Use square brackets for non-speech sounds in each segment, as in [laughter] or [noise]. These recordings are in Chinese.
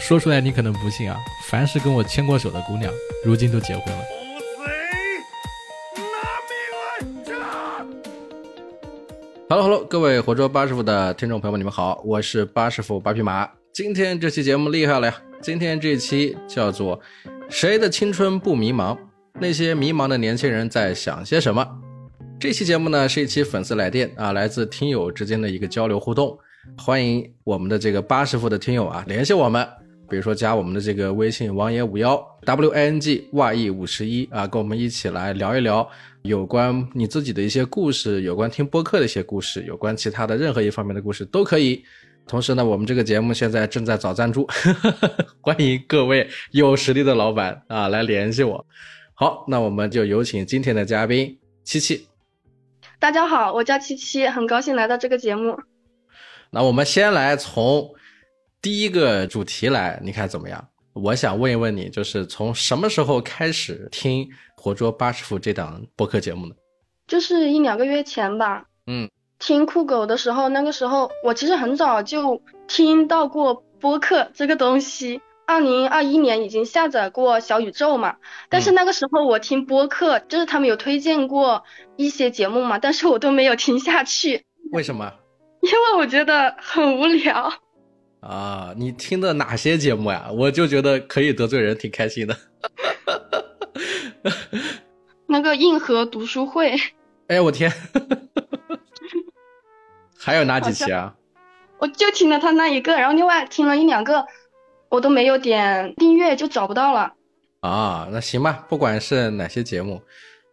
说出来你可能不信啊，凡是跟我牵过手的姑娘，如今都结婚了。Hello，Hello，各位活捉八师傅的听众朋友们，你们好，我是八师傅八匹马。今天这期节目厉害了呀！今天这期叫做“谁的青春不迷茫？那些迷茫的年轻人在想些什么？”这期节目呢是一期粉丝来电啊，来自听友之间的一个交流互动。欢迎我们的这个八师傅的听友啊联系我们，比如说加我们的这个微信王爷五幺 w a n g y e 五十一啊，跟我们一起来聊一聊有关你自己的一些故事，有关听播客的一些故事，有关其他的任何一方面的故事都可以。同时呢，我们这个节目现在正在找赞助，[laughs] 欢迎各位有实力的老板啊来联系我。好，那我们就有请今天的嘉宾七七。大家好，我叫七七，很高兴来到这个节目。那我们先来从第一个主题来，你看怎么样？我想问一问你，就是从什么时候开始听《活捉八师傅》这档播客节目呢？就是一两个月前吧。嗯，听酷狗的时候，那个时候我其实很早就听到过播客这个东西。二零二一年已经下载过小宇宙嘛，但是那个时候我听播客，就是他们有推荐过一些节目嘛，但是我都没有听下去。为什么？因为我觉得很无聊啊！你听的哪些节目呀？我就觉得可以得罪人，挺开心的。[laughs] 那个硬核读书会。哎我天！[laughs] 还有哪几期啊？我就听了他那一个，然后另外听了一两个，我都没有点订阅，就找不到了。啊，那行吧，不管是哪些节目，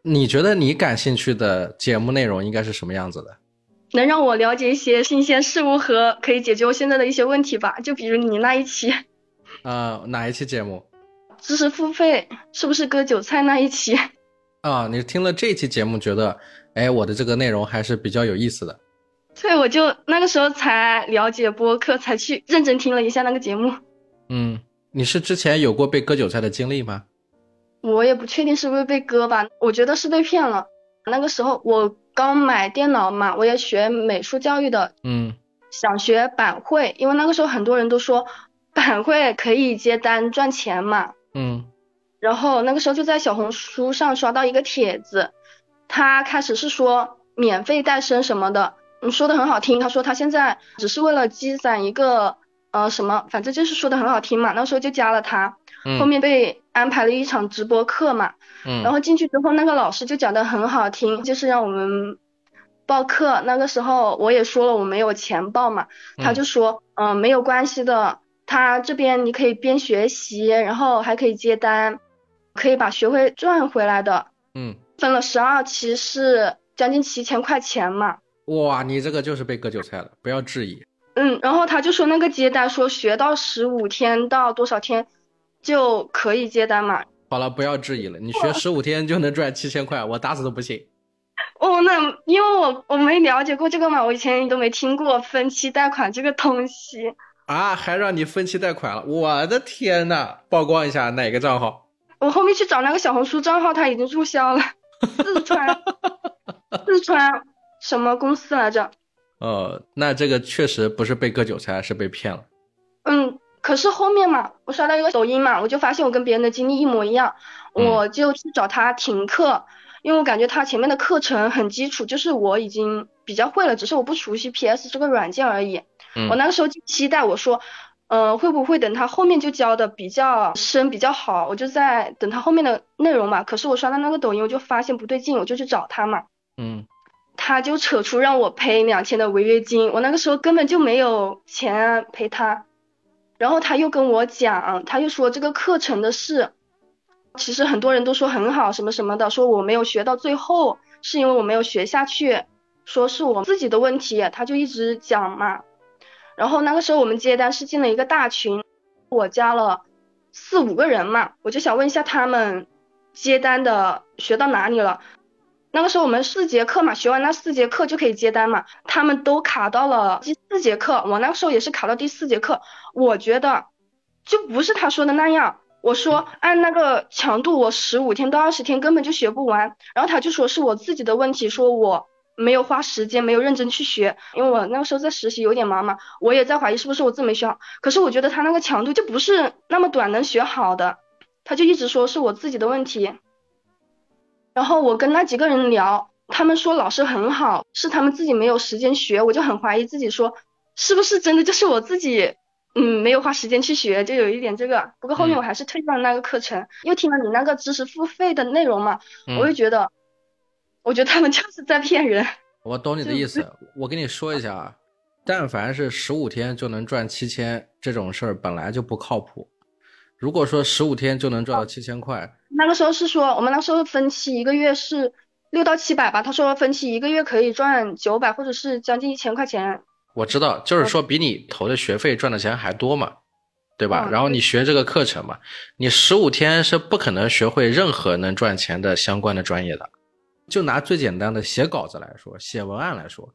你觉得你感兴趣的节目内容应该是什么样子的？能让我了解一些新鲜事物和可以解决我现在的一些问题吧？就比如你那一期，呃，哪一期节目？知识付费是不是割韭菜那一期？啊，你听了这期节目，觉得，哎，我的这个内容还是比较有意思的。对，我就那个时候才了解播客，才去认真听了一下那个节目。嗯，你是之前有过被割韭菜的经历吗？我也不确定是不是被割吧，我觉得是被骗了。那个时候我。刚买电脑嘛，我也学美术教育的，嗯，想学板绘，因为那个时候很多人都说板绘可以接单赚钱嘛，嗯，然后那个时候就在小红书上刷到一个帖子，他开始是说免费带生什么的，嗯，说的很好听，他说他现在只是为了积攒一个呃什么，反正就是说的很好听嘛，那时候就加了他。后面被安排了一场直播课嘛，嗯，然后进去之后，那个老师就讲的很好听，就是让我们报课。那个时候我也说了我没有钱报嘛，他就说，嗯，没有关系的，他这边你可以边学习，然后还可以接单，可以把学费赚回来的。嗯，分了十二期是将近七千块钱嘛。哇，你这个就是被割韭菜了，不要质疑。嗯，然后他就说那个接单说学到十五天到多少天。就可以接单嘛？好了，不要质疑了。你学十五天就能赚七千块，我打死都不信。哦，那因为我我没了解过这个嘛，我以前都没听过分期贷款这个东西。啊，还让你分期贷款了？我的天呐！曝光一下哪个账号？我后面去找那个小红书账号，他已经注销了。[laughs] 四川，四川什么公司来着？哦，那这个确实不是被割韭菜，是被骗了。嗯。可是后面嘛，我刷到一个抖音嘛，我就发现我跟别人的经历一模一样，我就去找他停课，因为我感觉他前面的课程很基础，就是我已经比较会了，只是我不熟悉 PS 这个软件而已。我那个时候就期待我说，嗯，会不会等他后面就教的比较深比较好，我就在等他后面的内容嘛。可是我刷到那个抖音，我就发现不对劲，我就去找他嘛。嗯，他就扯出让我赔两千的违约金，我那个时候根本就没有钱赔他。然后他又跟我讲，他又说这个课程的事，其实很多人都说很好什么什么的，说我没有学到最后是因为我没有学下去，说是我自己的问题，他就一直讲嘛。然后那个时候我们接单是进了一个大群，我加了四五个人嘛，我就想问一下他们接单的学到哪里了。那个时候我们四节课嘛，学完那四节课就可以接单嘛。他们都卡到了第四节课，我那个时候也是卡到第四节课。我觉得就不是他说的那样。我说按那个强度，我十五天到二十天根本就学不完。然后他就说是我自己的问题，说我没有花时间，没有认真去学。因为我那个时候在实习，有点忙嘛，我也在怀疑是不是我自己没学好。可是我觉得他那个强度就不是那么短能学好的，他就一直说是我自己的问题。然后我跟那几个人聊，他们说老师很好，是他们自己没有时间学。我就很怀疑自己，说是不是真的就是我自己，嗯，没有花时间去学，就有一点这个。不过后面我还是退掉了那个课程，又听了你那个知识付费的内容嘛，我就觉得。我觉得他们就是在骗人。[laughs] 我懂你的意思，我跟你说一下啊，但凡是十五天就能赚七千这种事儿，本来就不靠谱。如果说十五天就能赚到七千块，那个时候是说我们那时候分期一个月是六到七百吧，他说分期一个月可以赚九百或者是将近一千块钱。我知道，就是说比你投的学费赚的钱还多嘛，对吧？然后你学这个课程嘛，你十五天是不可能学会任何能赚钱的相关的专业的。就拿最简单的写稿子来说，写文案来说，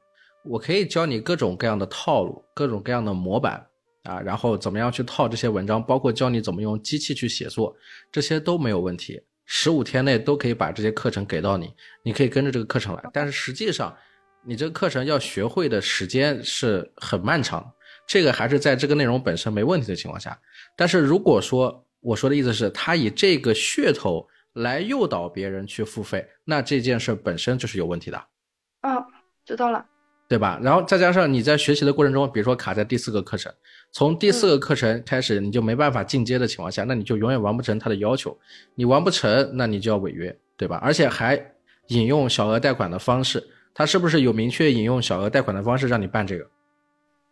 我可以教你各种各样的套路，各种各样的模板啊，然后怎么样去套这些文章，包括教你怎么用机器去写作，这些都没有问题。十五天内都可以把这些课程给到你，你可以跟着这个课程来。但是实际上，你这个课程要学会的时间是很漫长，这个还是在这个内容本身没问题的情况下。但是如果说我说的意思是，他以这个噱头。来诱导别人去付费，那这件事本身就是有问题的。嗯，知道了，对吧？然后再加上你在学习的过程中，比如说卡在第四个课程，从第四个课程开始你就没办法进阶的情况下，那你就永远完不成他的要求。你完不成，那你就要违约，对吧？而且还引用小额贷款的方式，他是不是有明确引用小额贷款的方式让你办这个？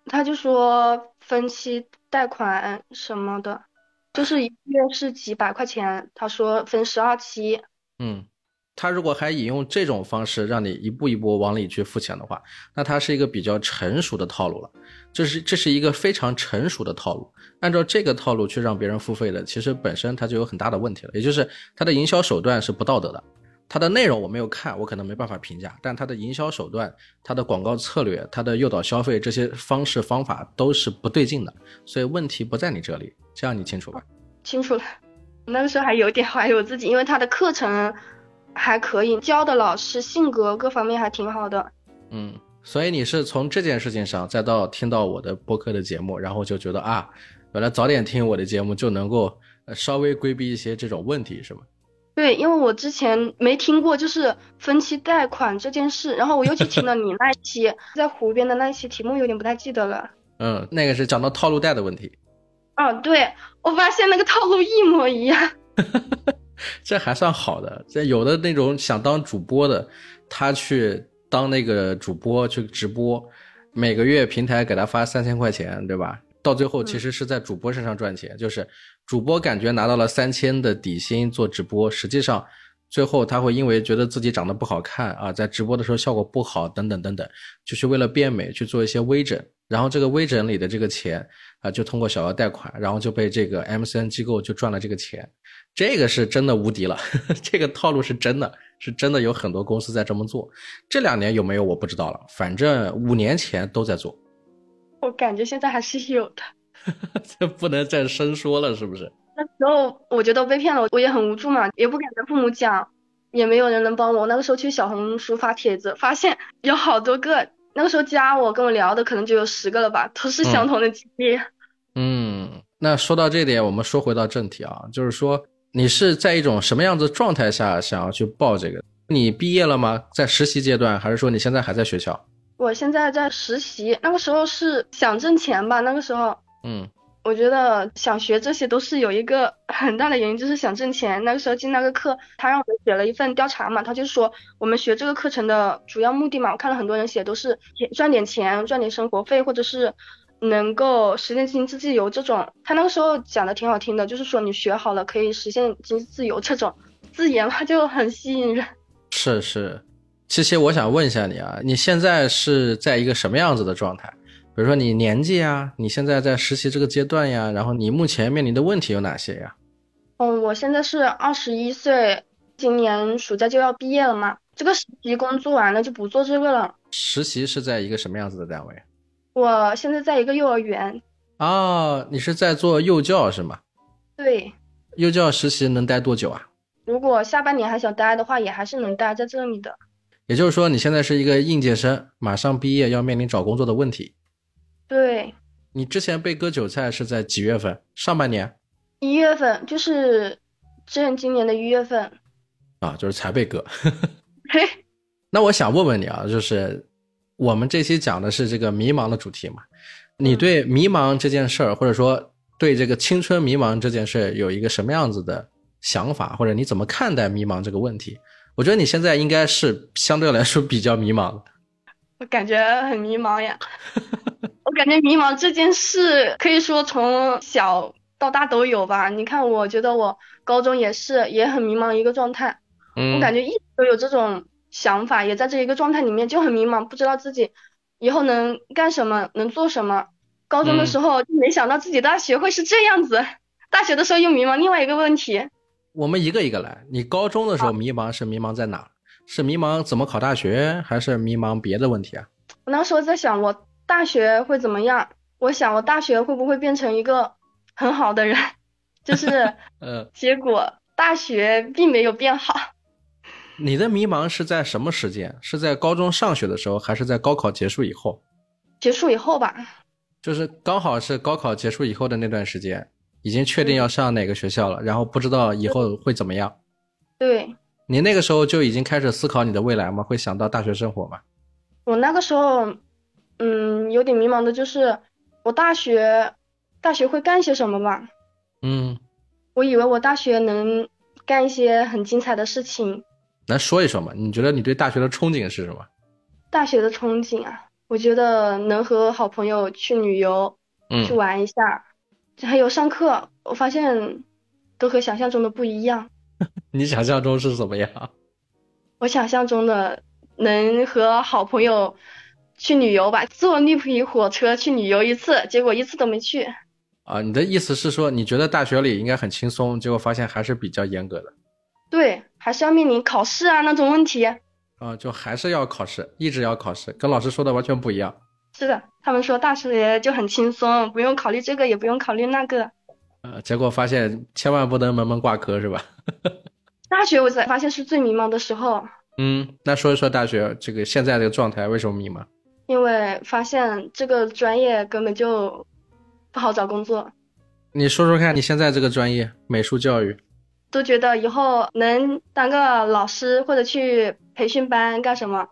他就说分期贷款什么的。就是一个月是几百块钱，他说分十二期。嗯，他如果还引用这种方式让你一步一步往里去付钱的话，那他是一个比较成熟的套路了。这是这是一个非常成熟的套路。按照这个套路去让别人付费的，其实本身它就有很大的问题了，也就是它的营销手段是不道德的。它的内容我没有看，我可能没办法评价，但它的营销手段、它的广告策略、它的诱导消费这些方式方法都是不对劲的。所以问题不在你这里。这样你清楚吧？清楚了。那个时候还有点怀疑我自己，因为他的课程还可以，教的老师性格各方面还挺好的。嗯，所以你是从这件事情上，再到听到我的播客的节目，然后就觉得啊，原来早点听我的节目就能够稍微规避一些这种问题，是吗？对，因为我之前没听过就是分期贷款这件事，然后我又去听了你那一期在湖边的那一期，题目有点不太记得了。嗯，那个是讲到套路贷的问题。嗯，对我发现那个套路一模一样，[laughs] 这还算好的。这有的那种想当主播的，他去当那个主播去直播，每个月平台给他发三千块钱，对吧？到最后其实是在主播身上赚钱，就是主播感觉拿到了三千的底薪做直播，实际上最后他会因为觉得自己长得不好看啊，在直播的时候效果不好等等等等，就是为了变美去做一些微整，然后这个微整里的这个钱。啊，就通过小额贷款，然后就被这个 MCN 机构就赚了这个钱，这个是真的无敌了，[laughs] 这个套路是真的，是真的有很多公司在这么做。这两年有没有我不知道了，反正五年前都在做。我感觉现在还是有的，[laughs] 这不能再深说了，是不是？那时候我觉得被骗了，我也很无助嘛，也不敢跟父母讲，也没有人能帮我。那个时候去小红书发帖子，发现有好多个。那个时候加我跟我聊的可能就有十个了吧，都是相同的经历。嗯，那说到这点，我们说回到正题啊，就是说你是在一种什么样子状态下想要去报这个？你毕业了吗？在实习阶段，还是说你现在还在学校？我现在在实习，那个时候是想挣钱吧，那个时候。嗯。我觉得想学这些都是有一个很大的原因，就是想挣钱。那个时候进那个课，他让我们写了一份调查嘛，他就说我们学这个课程的主要目的嘛，我看了很多人写都是赚点钱，赚点生活费，或者是能够实现经济自由这种。他那个时候讲的挺好听的，就是说你学好了可以实现经济自由这种字眼嘛，就很吸引人。是是，七七，我想问一下你啊，你现在是在一个什么样子的状态？比如说你年纪啊，你现在在实习这个阶段呀，然后你目前面临的问题有哪些呀？嗯，我现在是二十一岁，今年暑假就要毕业了嘛。这个实习工作完了就不做这个了。实习是在一个什么样子的单位？我现在在一个幼儿园。哦，你是在做幼教是吗？对。幼教实习能待多久啊？如果下半年还想待的话，也还是能待在这里的。也就是说，你现在是一个应届生，马上毕业要面临找工作的问题。对，你之前被割韭菜是在几月份？上半年一月份就是正今年的一月份。啊，就是才被割。嘿，[laughs] [laughs] 那我想问问你啊，就是我们这期讲的是这个迷茫的主题嘛？你对迷茫这件事儿，或者说对这个青春迷茫这件事儿，有一个什么样子的想法，或者你怎么看待迷茫这个问题？我觉得你现在应该是相对来说比较迷茫的。我感觉很迷茫呀。[laughs] 我感觉迷茫这件事，可以说从小到大都有吧。你看，我觉得我高中也是，也很迷茫一个状态。嗯，我感觉一直都有这种想法，也在这一个状态里面就很迷茫，不知道自己以后能干什么，能做什么。高中的时候就没想到自己大学会是这样子，[laughs] 大学的时候又迷茫另外一个问题。我们一个一个来。你高中的时候迷茫是迷茫在哪？是迷茫怎么考大学，还是迷茫别的问题啊？我那时候在想，我大学会怎么样？我想我大学会不会变成一个很好的人？[laughs] 就是，[laughs] 呃，结果大学并没有变好。你的迷茫是在什么时间？是在高中上学的时候，还是在高考结束以后？结束以后吧。就是刚好是高考结束以后的那段时间，已经确定要上哪个学校了，然后不知道以后会怎么样。对。你那个时候就已经开始思考你的未来吗？会想到大学生活吗？我那个时候，嗯，有点迷茫的就是我大学，大学会干些什么吧？嗯。我以为我大学能干一些很精彩的事情。来说一说嘛，你觉得你对大学的憧憬是什么？大学的憧憬啊，我觉得能和好朋友去旅游，嗯去玩一下，还有上课，我发现都和想象中的不一样。[laughs] 你想象中是怎么样？我想象中的能和好朋友去旅游吧，坐绿皮火车去旅游一次，结果一次都没去。啊，你的意思是说，你觉得大学里应该很轻松，结果发现还是比较严格的。对，还是要面临考试啊那种问题。啊，就还是要考试，一直要考试，跟老师说的完全不一样。是的，他们说大学就很轻松，不用考虑这个，也不用考虑那个。呃，结果发现千万不能门门挂科，是吧？[laughs] 大学我才发现是最迷茫的时候。嗯，那说一说大学这个现在这个状态为什么迷茫？因为发现这个专业根本就不好找工作。你说说看，你现在这个专业美术教育。都觉得以后能当个老师或者去培训班干什么，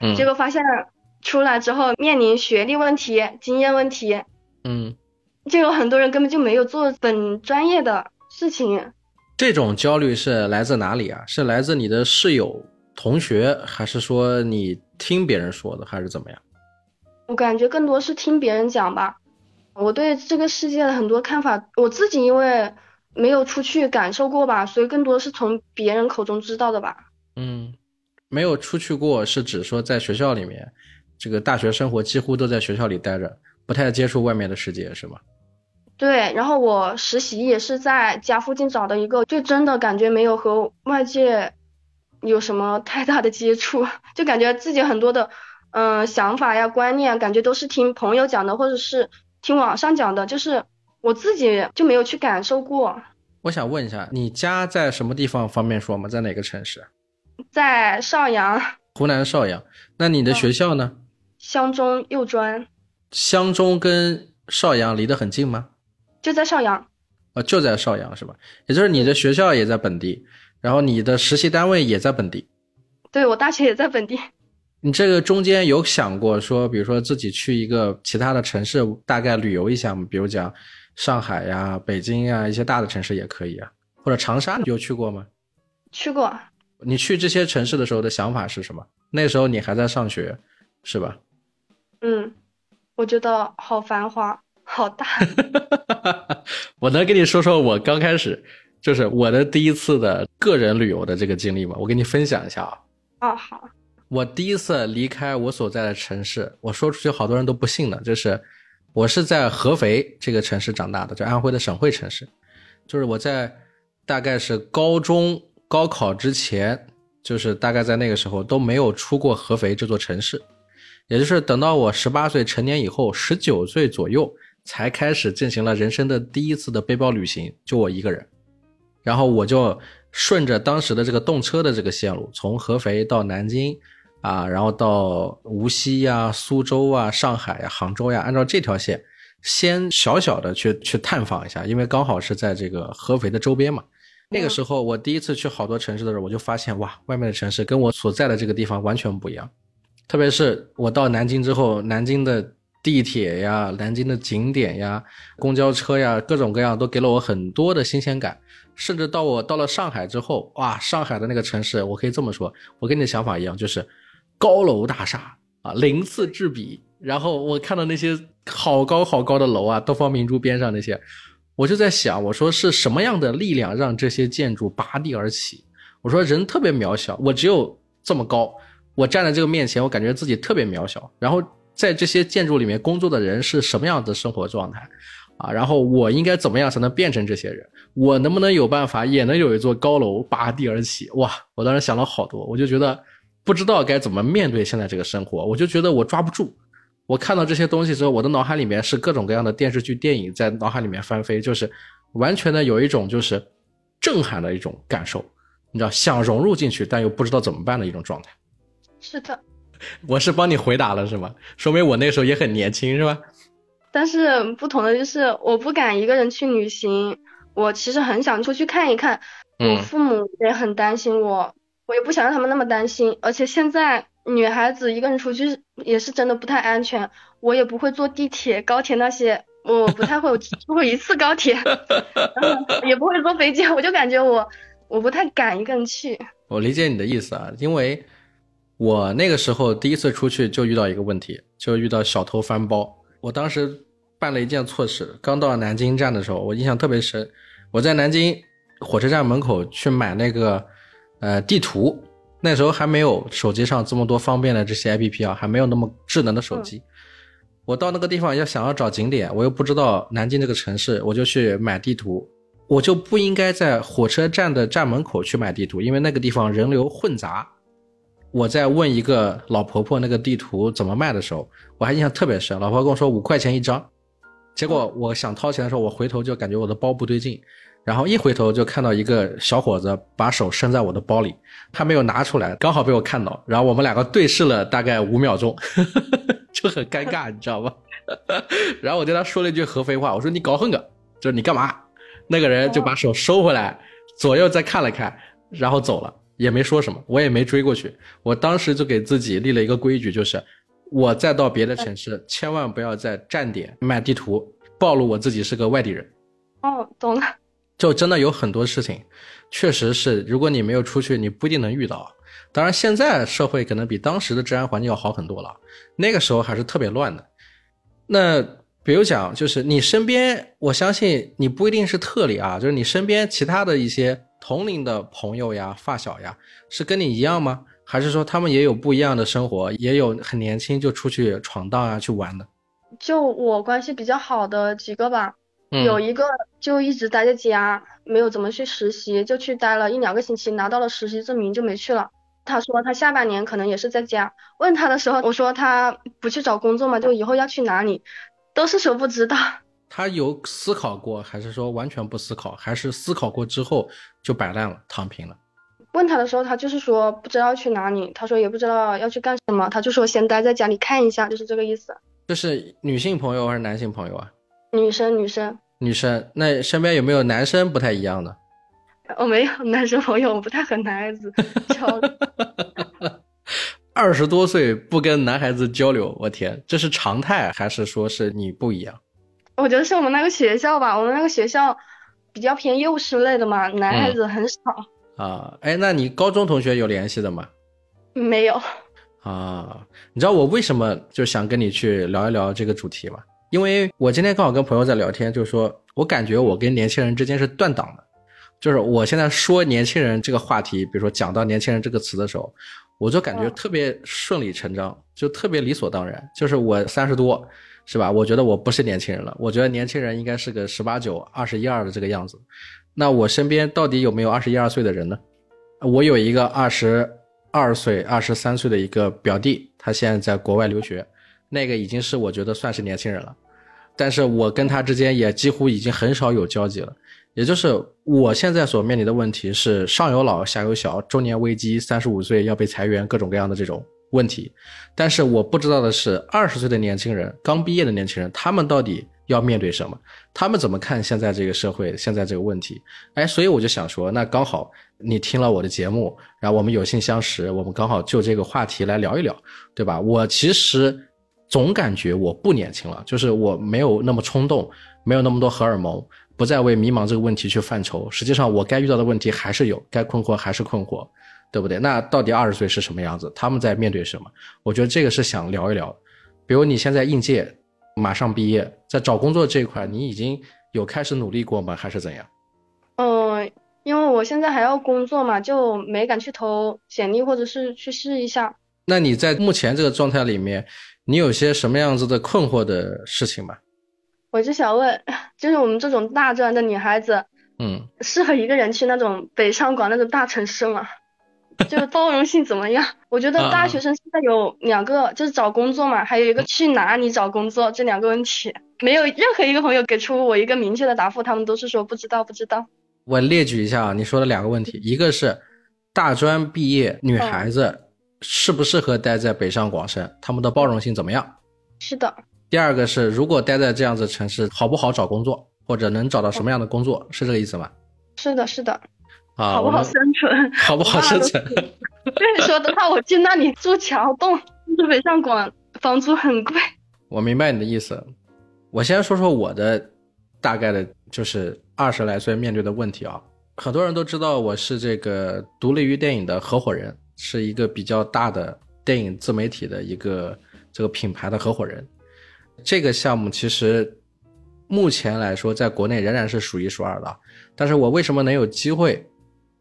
嗯，结果发现出来之后面临学历问题、经验问题，嗯，就有很多人根本就没有做本专业的事情。这种焦虑是来自哪里啊？是来自你的室友、同学，还是说你听别人说的，还是怎么样？我感觉更多是听别人讲吧。我对这个世界的很多看法，我自己因为。没有出去感受过吧，所以更多是从别人口中知道的吧。嗯，没有出去过是指说在学校里面，这个大学生活几乎都在学校里待着，不太接触外面的世界，是吗？对，然后我实习也是在家附近找的一个，就真的感觉没有和外界有什么太大的接触，就感觉自己很多的嗯想法呀、观念，感觉都是听朋友讲的，或者是听网上讲的，就是。我自己就没有去感受过。我想问一下，你家在什么地方？方便说吗？在哪个城市？在邵阳。湖南邵阳。那你的学校呢？湘中幼专。湘中跟邵阳离得很近吗？就在邵阳。啊，就在邵阳是吧？也就是你的学校也在本地，然后你的实习单位也在本地。对，我大学也在本地。你这个中间有想过说，比如说自己去一个其他的城市，大概旅游一下吗？比如讲。上海呀，北京呀，一些大的城市也可以啊，或者长沙，你有去过吗？去过。你去这些城市的时候的想法是什么？那时候你还在上学，是吧？嗯，我觉得好繁华，好大。[laughs] 我能跟你说说我刚开始就是我的第一次的个人旅游的这个经历吗？我跟你分享一下啊。哦，好。我第一次离开我所在的城市，我说出去好多人都不信呢，就是。我是在合肥这个城市长大的，就安徽的省会城市。就是我在大概是高中高考之前，就是大概在那个时候都没有出过合肥这座城市。也就是等到我十八岁成年以后，十九岁左右才开始进行了人生的第一次的背包旅行，就我一个人。然后我就顺着当时的这个动车的这个线路，从合肥到南京，啊，然后到无锡呀、苏州啊、上海呀、杭州呀，按照这条线，先小小的去去探访一下，因为刚好是在这个合肥的周边嘛。那个时候我第一次去好多城市的时候，我就发现哇，外面的城市跟我所在的这个地方完全不一样。特别是我到南京之后，南京的地铁呀、南京的景点呀、公交车呀，各种各样都给了我很多的新鲜感。甚至到我到了上海之后，哇，上海的那个城市，我可以这么说，我跟你的想法一样，就是高楼大厦啊，鳞次栉比。然后我看到那些好高好高的楼啊，东方明珠边上那些。我就在想，我说是什么样的力量让这些建筑拔地而起？我说人特别渺小，我只有这么高，我站在这个面前，我感觉自己特别渺小。然后在这些建筑里面工作的人是什么样的生活状态？啊，然后我应该怎么样才能变成这些人？我能不能有办法也能有一座高楼拔地而起？哇，我当时想了好多，我就觉得不知道该怎么面对现在这个生活，我就觉得我抓不住。我看到这些东西之后，我的脑海里面是各种各样的电视剧、电影在脑海里面翻飞，就是完全的有一种就是震撼的一种感受，你知道，想融入进去，但又不知道怎么办的一种状态。是的，我是帮你回答了是吗？说明我那时候也很年轻是吧？但是不同的就是，我不敢一个人去旅行，我其实很想出去看一看。我父母也很担心我，我也不想让他们那么担心，而且现在。女孩子一个人出去也是真的不太安全，我也不会坐地铁、高铁那些，我不太会，我坐过一次高铁，[laughs] 也不会坐飞机，我就感觉我我不太敢一个人去。我理解你的意思啊，因为我那个时候第一次出去就遇到一个问题，就遇到小偷翻包。我当时办了一件错事，刚到南京站的时候，我印象特别深，我在南京火车站门口去买那个呃地图。那时候还没有手机上这么多方便的这些 A P P 啊，还没有那么智能的手机。我到那个地方要想要找景点，我又不知道南京这个城市，我就去买地图。我就不应该在火车站的站门口去买地图，因为那个地方人流混杂。我在问一个老婆婆那个地图怎么卖的时候，我还印象特别深。老婆跟我说五块钱一张，结果我想掏钱的时候，我回头就感觉我的包不对劲。然后一回头就看到一个小伙子把手伸在我的包里，他没有拿出来，刚好被我看到。然后我们两个对视了大概五秒钟，[laughs] 就很尴尬，你知道吧？[laughs] 然后我对他说了一句合肥话，我说你搞哼个，就是你干嘛？那个人就把手收回来，左右再看了看，然后走了，也没说什么，我也没追过去。我当时就给自己立了一个规矩，就是我再到别的城市，千万不要在站点买地图，暴露我自己是个外地人。哦，懂了。就真的有很多事情，确实是，如果你没有出去，你不一定能遇到。当然，现在社会可能比当时的治安环境要好很多了，那个时候还是特别乱的。那比如讲，就是你身边，我相信你不一定是特例啊，就是你身边其他的一些同龄的朋友呀、发小呀，是跟你一样吗？还是说他们也有不一样的生活，也有很年轻就出去闯荡啊、去玩的？就我关系比较好的几个吧。有一个就一直待在家，没有怎么去实习，就去待了一两个星期，拿到了实习证明就没去了。他说他下半年可能也是在家。问他的时候，我说他不去找工作嘛，就以后要去哪里，都是说不知道。[laughs] 他有思考过，还是说完全不思考，还是思考过之后就摆烂了，躺平了？问他的时候，他就是说不知道去哪里，他说也不知道要去干什么，他就说先待在家里看一下，就是这个意思。这是女性朋友还是男性朋友啊？女生，女生，女生，那身边有没有男生不太一样的？我没有男生朋友，我不太和男孩子交流。[laughs] 二十多岁不跟男孩子交流，我天，这是常态还是说是你不一样？我觉得是我们那个学校吧，我们那个学校比较偏幼师类的嘛，男孩子很少。啊，哎，那你高中同学有联系的吗？没有。啊，你知道我为什么就想跟你去聊一聊这个主题吗？因为我今天刚好跟朋友在聊天，就是说我感觉我跟年轻人之间是断档的，就是我现在说年轻人这个话题，比如说讲到年轻人这个词的时候，我就感觉特别顺理成章，就特别理所当然。就是我三十多，是吧？我觉得我不是年轻人了，我觉得年轻人应该是个十八九、二十一二的这个样子。那我身边到底有没有二十一二岁的人呢？我有一个二十二岁、二十三岁的一个表弟，他现在在国外留学。那个已经是我觉得算是年轻人了，但是我跟他之间也几乎已经很少有交集了。也就是我现在所面临的问题是上有老下有小，中年危机，三十五岁要被裁员，各种各样的这种问题，但是我不知道的是，二十岁的年轻人，刚毕业的年轻人，他们到底要面对什么？他们怎么看现在这个社会，现在这个问题？哎，所以我就想说，那刚好你听了我的节目，然后我们有幸相识，我们刚好就这个话题来聊一聊，对吧？我其实总感觉我不年轻了，就是我没有那么冲动，没有那么多荷尔蒙，不再为迷茫这个问题去犯愁。实际上，我该遇到的问题还是有，该困惑还是困惑。对不对？那到底二十岁是什么样子？他们在面对什么？我觉得这个是想聊一聊。比如你现在应届，马上毕业，在找工作这一块，你已经有开始努力过吗？还是怎样？嗯，因为我现在还要工作嘛，就没敢去投简历，或者是去试一下。那你在目前这个状态里面，你有些什么样子的困惑的事情吗？我就想问，[laughs] 就是我们这种大专的女孩子，嗯，适合一个人去那种北上广那种大城市吗？[laughs] 就是包容性怎么样？我觉得大学生现在有两个，就是找工作嘛，还有一个去哪里找工作这两个问题，没有任何一个朋友给出我一个明确的答复，他们都是说不知道不知道。我列举一下啊，你说的两个问题，一个是大专毕业女孩子适不适合待在北上广深，他们的包容性怎么样？是的。第二个是如果待在这样子城市，好不好找工作，或者能找到什么样的工作，是这个意思吗？是的，是的。啊好不好生存？好不好生存？对，说的话，我去那里住桥洞，住北上广，房租很贵。我明白你的意思。我先说说我的大概的，就是二十来岁面对的问题啊。很多人都知道我是这个独立于电影的合伙人，是一个比较大的电影自媒体的一个这个品牌的合伙人。这个项目其实目前来说，在国内仍然是数一数二的。但是我为什么能有机会？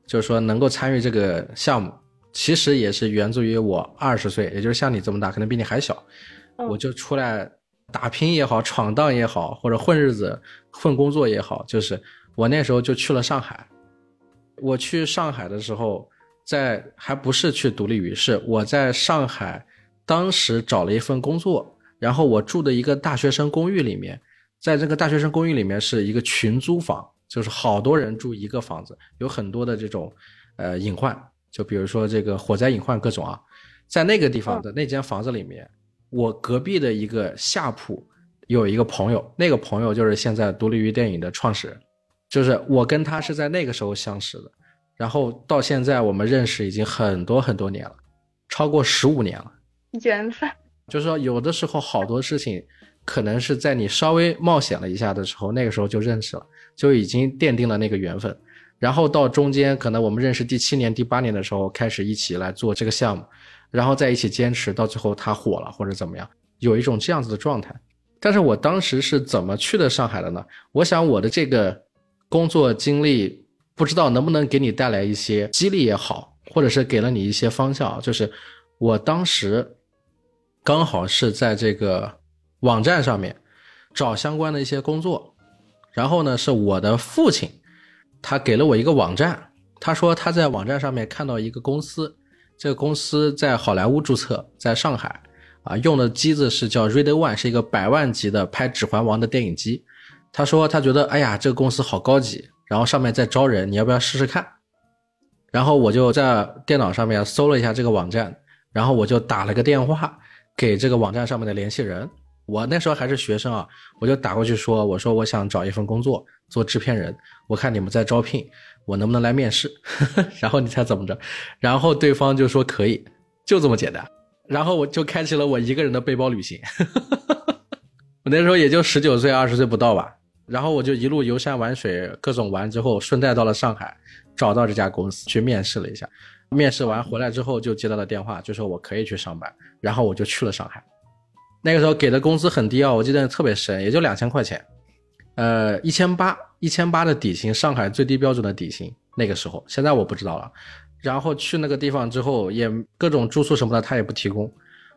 就是说，能够参与这个项目，其实也是源自于我二十岁，也就是像你这么大，可能比你还小，我就出来打拼也好，闯荡也好，或者混日子、混工作也好，就是我那时候就去了上海。我去上海的时候，在还不是去独立于，世我在上海当时找了一份工作，然后我住的一个大学生公寓里面，在这个大学生公寓里面是一个群租房。就是好多人住一个房子，有很多的这种，呃，隐患，就比如说这个火灾隐患各种啊，在那个地方的那间房子里面，我隔壁的一个下铺有一个朋友，那个朋友就是现在独立于电影的创始人，就是我跟他是在那个时候相识的，然后到现在我们认识已经很多很多年了，超过十五年了，缘分，[laughs] 就是说有的时候好多事情，可能是在你稍微冒险了一下的时候，那个时候就认识了。就已经奠定了那个缘分，然后到中间可能我们认识第七年、第八年的时候开始一起来做这个项目，然后在一起坚持到最后他火了或者怎么样，有一种这样子的状态。但是我当时是怎么去的上海的呢？我想我的这个工作经历不知道能不能给你带来一些激励也好，或者是给了你一些方向。就是我当时刚好是在这个网站上面找相关的一些工作。然后呢，是我的父亲，他给了我一个网站，他说他在网站上面看到一个公司，这个公司在好莱坞注册，在上海，啊，用的机子是叫 Red One，是一个百万级的拍《指环王》的电影机。他说他觉得，哎呀，这个公司好高级，然后上面在招人，你要不要试试看？然后我就在电脑上面搜了一下这个网站，然后我就打了个电话给这个网站上面的联系人。我那时候还是学生啊，我就打过去说：“我说我想找一份工作做制片人，我看你们在招聘，我能不能来面试？” [laughs] 然后你猜怎么着？然后对方就说可以，就这么简单。然后我就开启了我一个人的背包旅行。[laughs] 我那时候也就十九岁、二十岁不到吧。然后我就一路游山玩水，各种玩之后，顺带到了上海，找到这家公司去面试了一下。面试完回来之后，就接到了电话，就说我可以去上班。然后我就去了上海。那个时候给的工资很低啊，我记得特别深，也就两千块钱，呃，一千八，一千八的底薪，上海最低标准的底薪。那个时候，现在我不知道了。然后去那个地方之后，也各种住宿什么的他也不提供，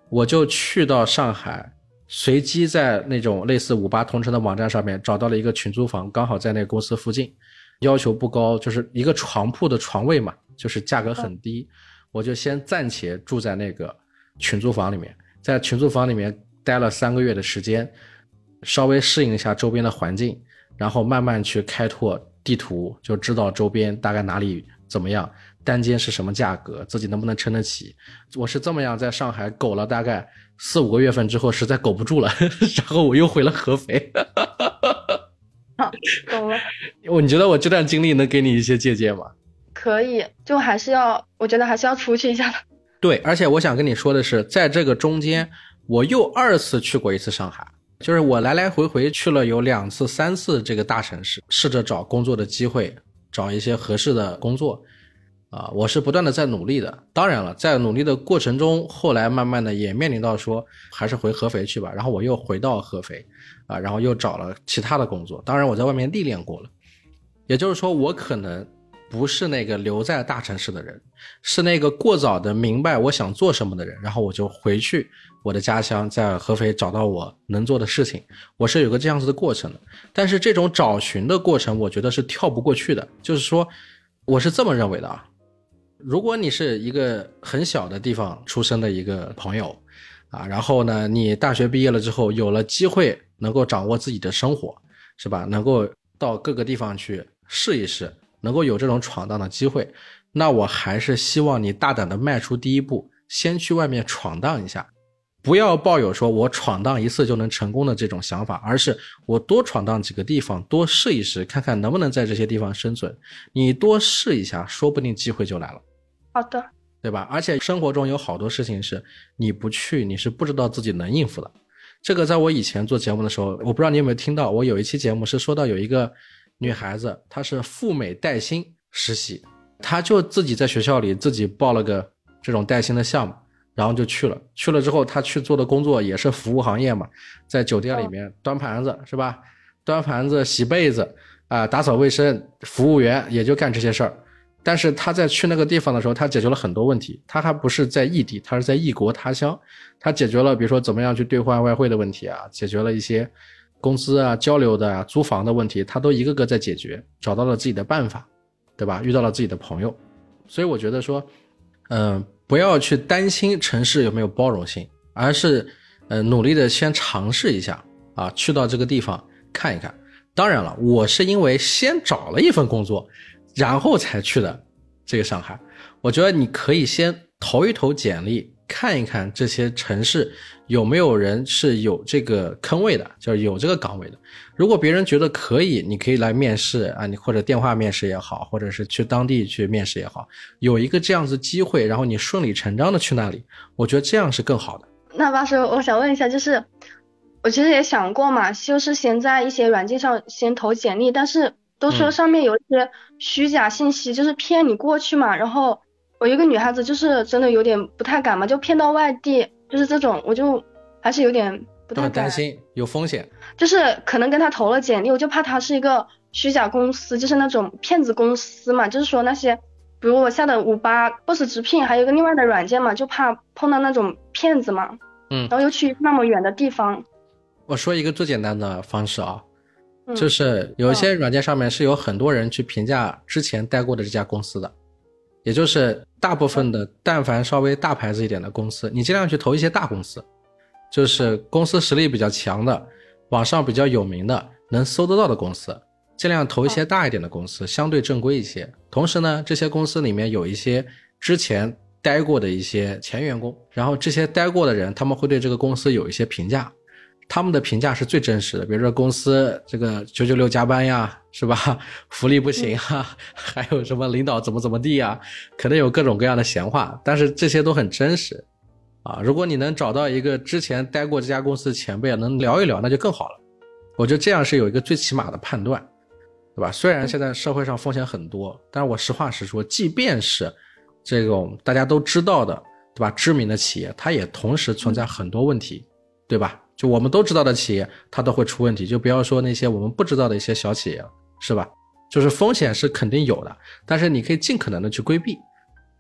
我就去到上海，随机在那种类似五八同城的网站上面找到了一个群租房，刚好在那个公司附近，要求不高，就是一个床铺的床位嘛，就是价格很低，我就先暂且住在那个群租房里面，在群租房里面。待了三个月的时间，稍微适应一下周边的环境，然后慢慢去开拓地图，就知道周边大概哪里怎么样，单间是什么价格，自己能不能撑得起。我是这么样在上海苟了大概四五个月份之后，实在苟不住了，[laughs] 然后我又回了合肥。好，懂了。我你觉得我这段经历能给你一些借鉴吗？可以，就还是要，我觉得还是要出去一下的。对，而且我想跟你说的是，在这个中间，我又二次去过一次上海，就是我来来回回去了有两次、三次这个大城市，试着找工作的机会，找一些合适的工作。啊，我是不断的在努力的。当然了，在努力的过程中，后来慢慢的也面临到说，还是回合肥去吧。然后我又回到合肥，啊，然后又找了其他的工作。当然，我在外面历练过了，也就是说，我可能不是那个留在大城市的人，是那个过早的明白我想做什么的人。然后我就回去我的家乡，在合肥找到我能做的事情。我是有个这样子的过程的。但是这种找寻的过程，我觉得是跳不过去的。就是说，我是这么认为的啊。如果你是一个很小的地方出生的一个朋友，啊，然后呢，你大学毕业了之后有了机会能够掌握自己的生活，是吧？能够到各个地方去试一试，能够有这种闯荡的机会，那我还是希望你大胆的迈出第一步，先去外面闯荡一下，不要抱有说我闯荡一次就能成功的这种想法，而是我多闯荡几个地方，多试一试，看看能不能在这些地方生存。你多试一下，说不定机会就来了。好的，对吧？而且生活中有好多事情是你不去，你是不知道自己能应付的。这个在我以前做节目的时候，我不知道你有没有听到。我有一期节目是说到有一个女孩子，她是赴美带薪实习，她就自己在学校里自己报了个这种带薪的项目，然后就去了。去了之后，她去做的工作也是服务行业嘛，在酒店里面端盘子是吧？端盘子、洗被子啊，打扫卫生，服务员也就干这些事儿。但是他在去那个地方的时候，他解决了很多问题。他还不是在异地，他是在异国他乡。他解决了，比如说怎么样去兑换外汇的问题啊，解决了一些工资啊、交流的啊、租房的问题，他都一个个在解决，找到了自己的办法，对吧？遇到了自己的朋友。所以我觉得说，嗯，不要去担心城市有没有包容性，而是，呃，努力的先尝试一下啊，去到这个地方看一看。当然了，我是因为先找了一份工作。然后才去的这个上海，我觉得你可以先投一投简历，看一看这些城市有没有人是有这个坑位的，就是有这个岗位的。如果别人觉得可以，你可以来面试啊，你或者电话面试也好，或者是去当地去面试也好，有一个这样子机会，然后你顺理成章的去那里，我觉得这样是更好的。那八叔，我想问一下，就是我其实也想过嘛，就是先在一些软件上先投简历，但是。都说上面有一些虚假信息，就是骗你过去嘛。然后我一个女孩子，就是真的有点不太敢嘛，就骗到外地，就是这种，我就还是有点不太敢。担心有风险。就是可能跟他投了简历，我就怕他是一个虚假公司，就是那种骗子公司嘛。就是说那些，比如我下的五八 boss 直聘，还有一个另外的软件嘛，就怕碰到那种骗子嘛。嗯。然后又去那么远的地方。我说一个最简单的方式啊。就是有一些软件上面是有很多人去评价之前待过的这家公司的，也就是大部分的，但凡稍微大牌子一点的公司，你尽量去投一些大公司，就是公司实力比较强的，网上比较有名的，能搜得到的公司，尽量投一些大一点的公司，相对正规一些。同时呢，这些公司里面有一些之前待过的一些前员工，然后这些待过的人，他们会对这个公司有一些评价。他们的评价是最真实的，比如说公司这个九九六加班呀，是吧？[laughs] 福利不行啊，[laughs] 还有什么领导怎么怎么地呀？可能有各种各样的闲话，但是这些都很真实啊。如果你能找到一个之前待过这家公司的前辈，能聊一聊，那就更好了。我觉得这样是有一个最起码的判断，对吧？虽然现在社会上风险很多，但是我实话实说，即便是这种大家都知道的，对吧？知名的企业，它也同时存在很多问题，对吧？就我们都知道的企业，它都会出问题。就不要说那些我们不知道的一些小企业，是吧？就是风险是肯定有的，但是你可以尽可能的去规避。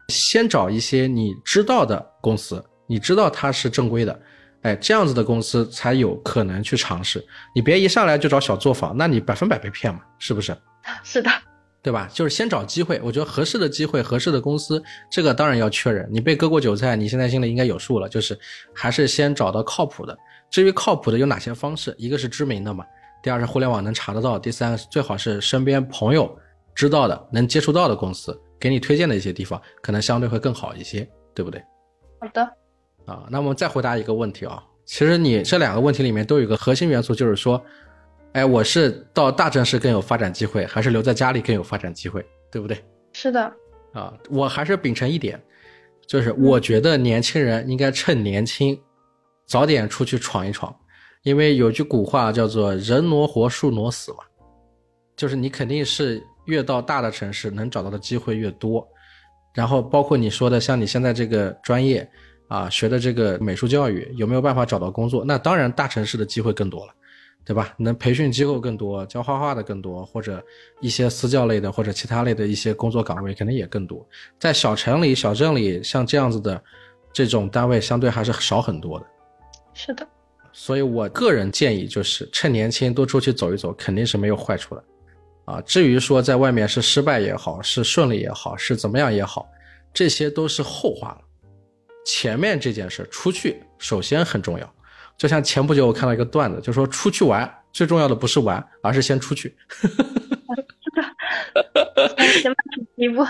先找一些你知道的公司，你知道它是正规的，哎，这样子的公司才有可能去尝试。你别一上来就找小作坊，那你百分百被骗嘛，是不是？是的，对吧？就是先找机会，我觉得合适的机会、合适的公司，这个当然要确认。你被割过韭菜，你现在心里应该有数了，就是还是先找到靠谱的。至于靠谱的有哪些方式？一个是知名的嘛，第二是互联网能查得到，第三个最好是身边朋友知道的、能接触到的公司，给你推荐的一些地方，可能相对会更好一些，对不对？好的，啊，那我们再回答一个问题啊，其实你这两个问题里面都有一个核心元素，就是说，哎，我是到大城市更有发展机会，还是留在家里更有发展机会，对不对？是的，啊，我还是秉承一点，就是我觉得年轻人应该趁年轻，早点出去闯一闯，因为有句古话叫做“人挪活，树挪死”嘛，就是你肯定是越到大的城市，能找到的机会越多。然后包括你说的，像你现在这个专业啊，学的这个美术教育，有没有办法找到工作？那当然，大城市的机会更多了，对吧？能培训机构更多，教画画的更多，或者一些私教类的或者其他类的一些工作岗位肯定也更多。在小城里、小镇里，像这样子的这种单位，相对还是少很多的。是的，所以我个人建议就是趁年轻多出去走一走，肯定是没有坏处的。啊，至于说在外面是失败也好，是顺利也好，是怎么样也好，这些都是后话了。前面这件事出去首先很重要。就像前不久我看到一个段子，就说出去玩最重要的不是玩，而是先出去。是的，[laughs] 先迈出第一步。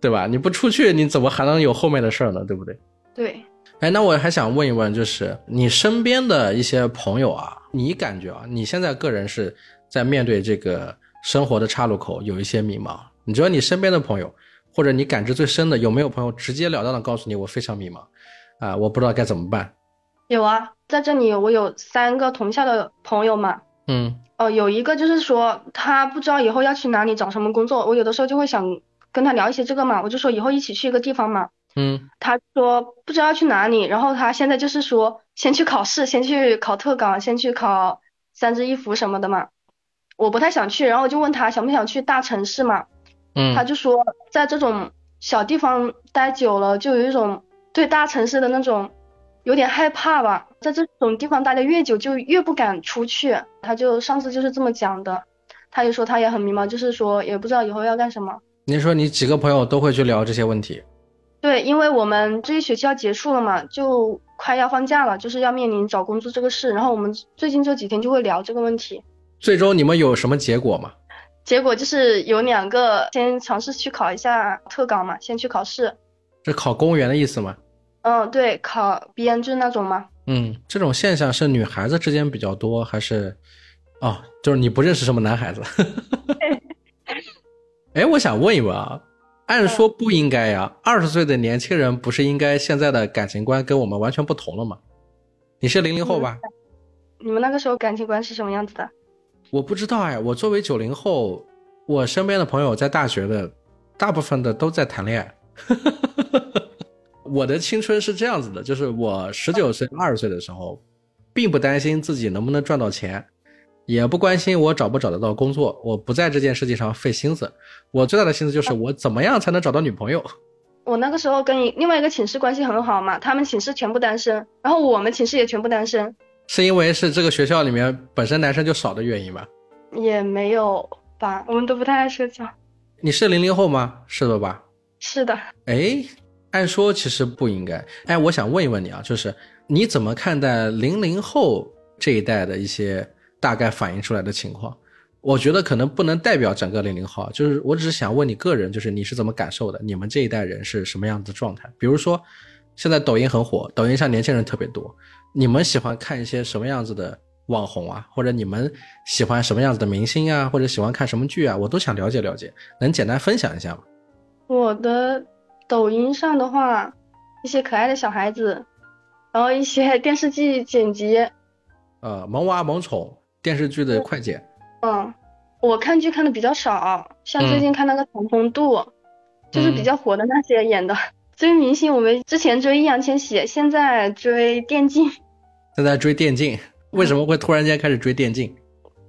对吧？你不出去，你怎么还能有后面的事儿呢？对不对？对。哎，那我还想问一问，就是你身边的一些朋友啊，你感觉啊，你现在个人是在面对这个。生活的岔路口有一些迷茫，你觉得你身边的朋友，或者你感知最深的，有没有朋友直截了当的告诉你我非常迷茫，啊，我不知道该怎么办？有啊，在这里我有三个同校的朋友嘛，嗯，哦，有一个就是说他不知道以后要去哪里找什么工作，我有的时候就会想跟他聊一些这个嘛，我就说以后一起去一个地方嘛，嗯，他说不知道去哪里，然后他现在就是说先去考试，先去考特岗，先去考三支一扶什么的嘛。我不太想去，然后我就问他想不想去大城市嘛，嗯，他就说在这种小地方待久了，就有一种对大城市的那种有点害怕吧，在这种地方待的越久，就越不敢出去。他就上次就是这么讲的，他也说他也很迷茫，就是说也不知道以后要干什么。你说你几个朋友都会去聊这些问题？对，因为我们这一学期要结束了嘛，就快要放假了，就是要面临找工作这个事，然后我们最近这几天就会聊这个问题。最终你们有什么结果吗？结果就是有两个先尝试去考一下特岗嘛，先去考试。这考公务员的意思吗？嗯，对，考编制那种吗？嗯，这种现象是女孩子之间比较多，还是？哦，就是你不认识什么男孩子。[laughs] [laughs] 哎，我想问一问啊，按说不应该呀，二十岁的年轻人不是应该现在的感情观跟我们完全不同了吗？你是零零后吧？你们那个时候感情观是什么样子的？我不知道哎，我作为九零后，我身边的朋友在大学的，大部分的都在谈恋爱。[laughs] 我的青春是这样子的，就是我十九岁、二十岁的时候，并不担心自己能不能赚到钱，也不关心我找不找得到工作，我不在这件事情上费心思。我最大的心思就是我怎么样才能找到女朋友。我那个时候跟另外一个寝室关系很好嘛，他们寝室全部单身，然后我们寝室也全部单身。是因为是这个学校里面本身男生就少的原因吗？也没有吧，我们都不太爱社交。你是零零后吗？是的吧？是的。哎，按说其实不应该。哎，我想问一问你啊，就是你怎么看待零零后这一代的一些大概反映出来的情况？我觉得可能不能代表整个零零后，就是我只是想问你个人，就是你是怎么感受的？你们这一代人是什么样的状态？比如说，现在抖音很火，抖音上年轻人特别多。你们喜欢看一些什么样子的网红啊？或者你们喜欢什么样子的明星啊？或者喜欢看什么剧啊？我都想了解了解，能简单分享一下吗？我的抖音上的话，一些可爱的小孩子，然后一些电视剧剪辑，呃，萌娃萌宠电视剧的快剪。嗯，我看剧看的比较少，像最近看那个唐风度，就是比较火的那些演的。追明星，我们之前追易烊千玺，现在追电竞。现在追电竞，为什么会突然间开始追电竞？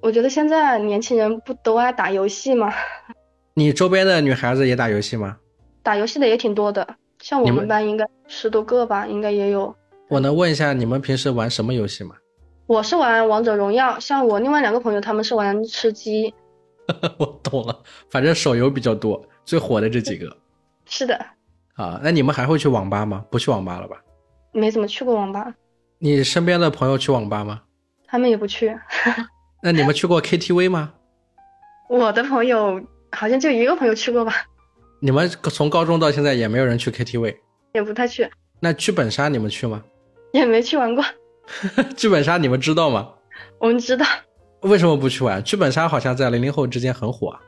我觉得现在年轻人不都爱打游戏吗？[laughs] 你周边的女孩子也打游戏吗？打游戏的也挺多的，像我们班应该十多个吧，应该也有。我能问一下你们平时玩什么游戏吗？我是玩王者荣耀，像我另外两个朋友他们是玩吃鸡。[laughs] 我懂了，反正手游比较多，最火的这几个。[laughs] 是的。啊，那你们还会去网吧吗？不去网吧了吧？没怎么去过网吧。你身边的朋友去网吧吗？他们也不去。[laughs] 那你们去过 KTV 吗？我的朋友好像就一个朋友去过吧。你们从高中到现在也没有人去 KTV，也不太去，那剧本杀你们去吗？也没去玩过。[laughs] 剧本杀你们知道吗？我们知道。为什么不去玩？剧本杀好像在零零后之间很火啊。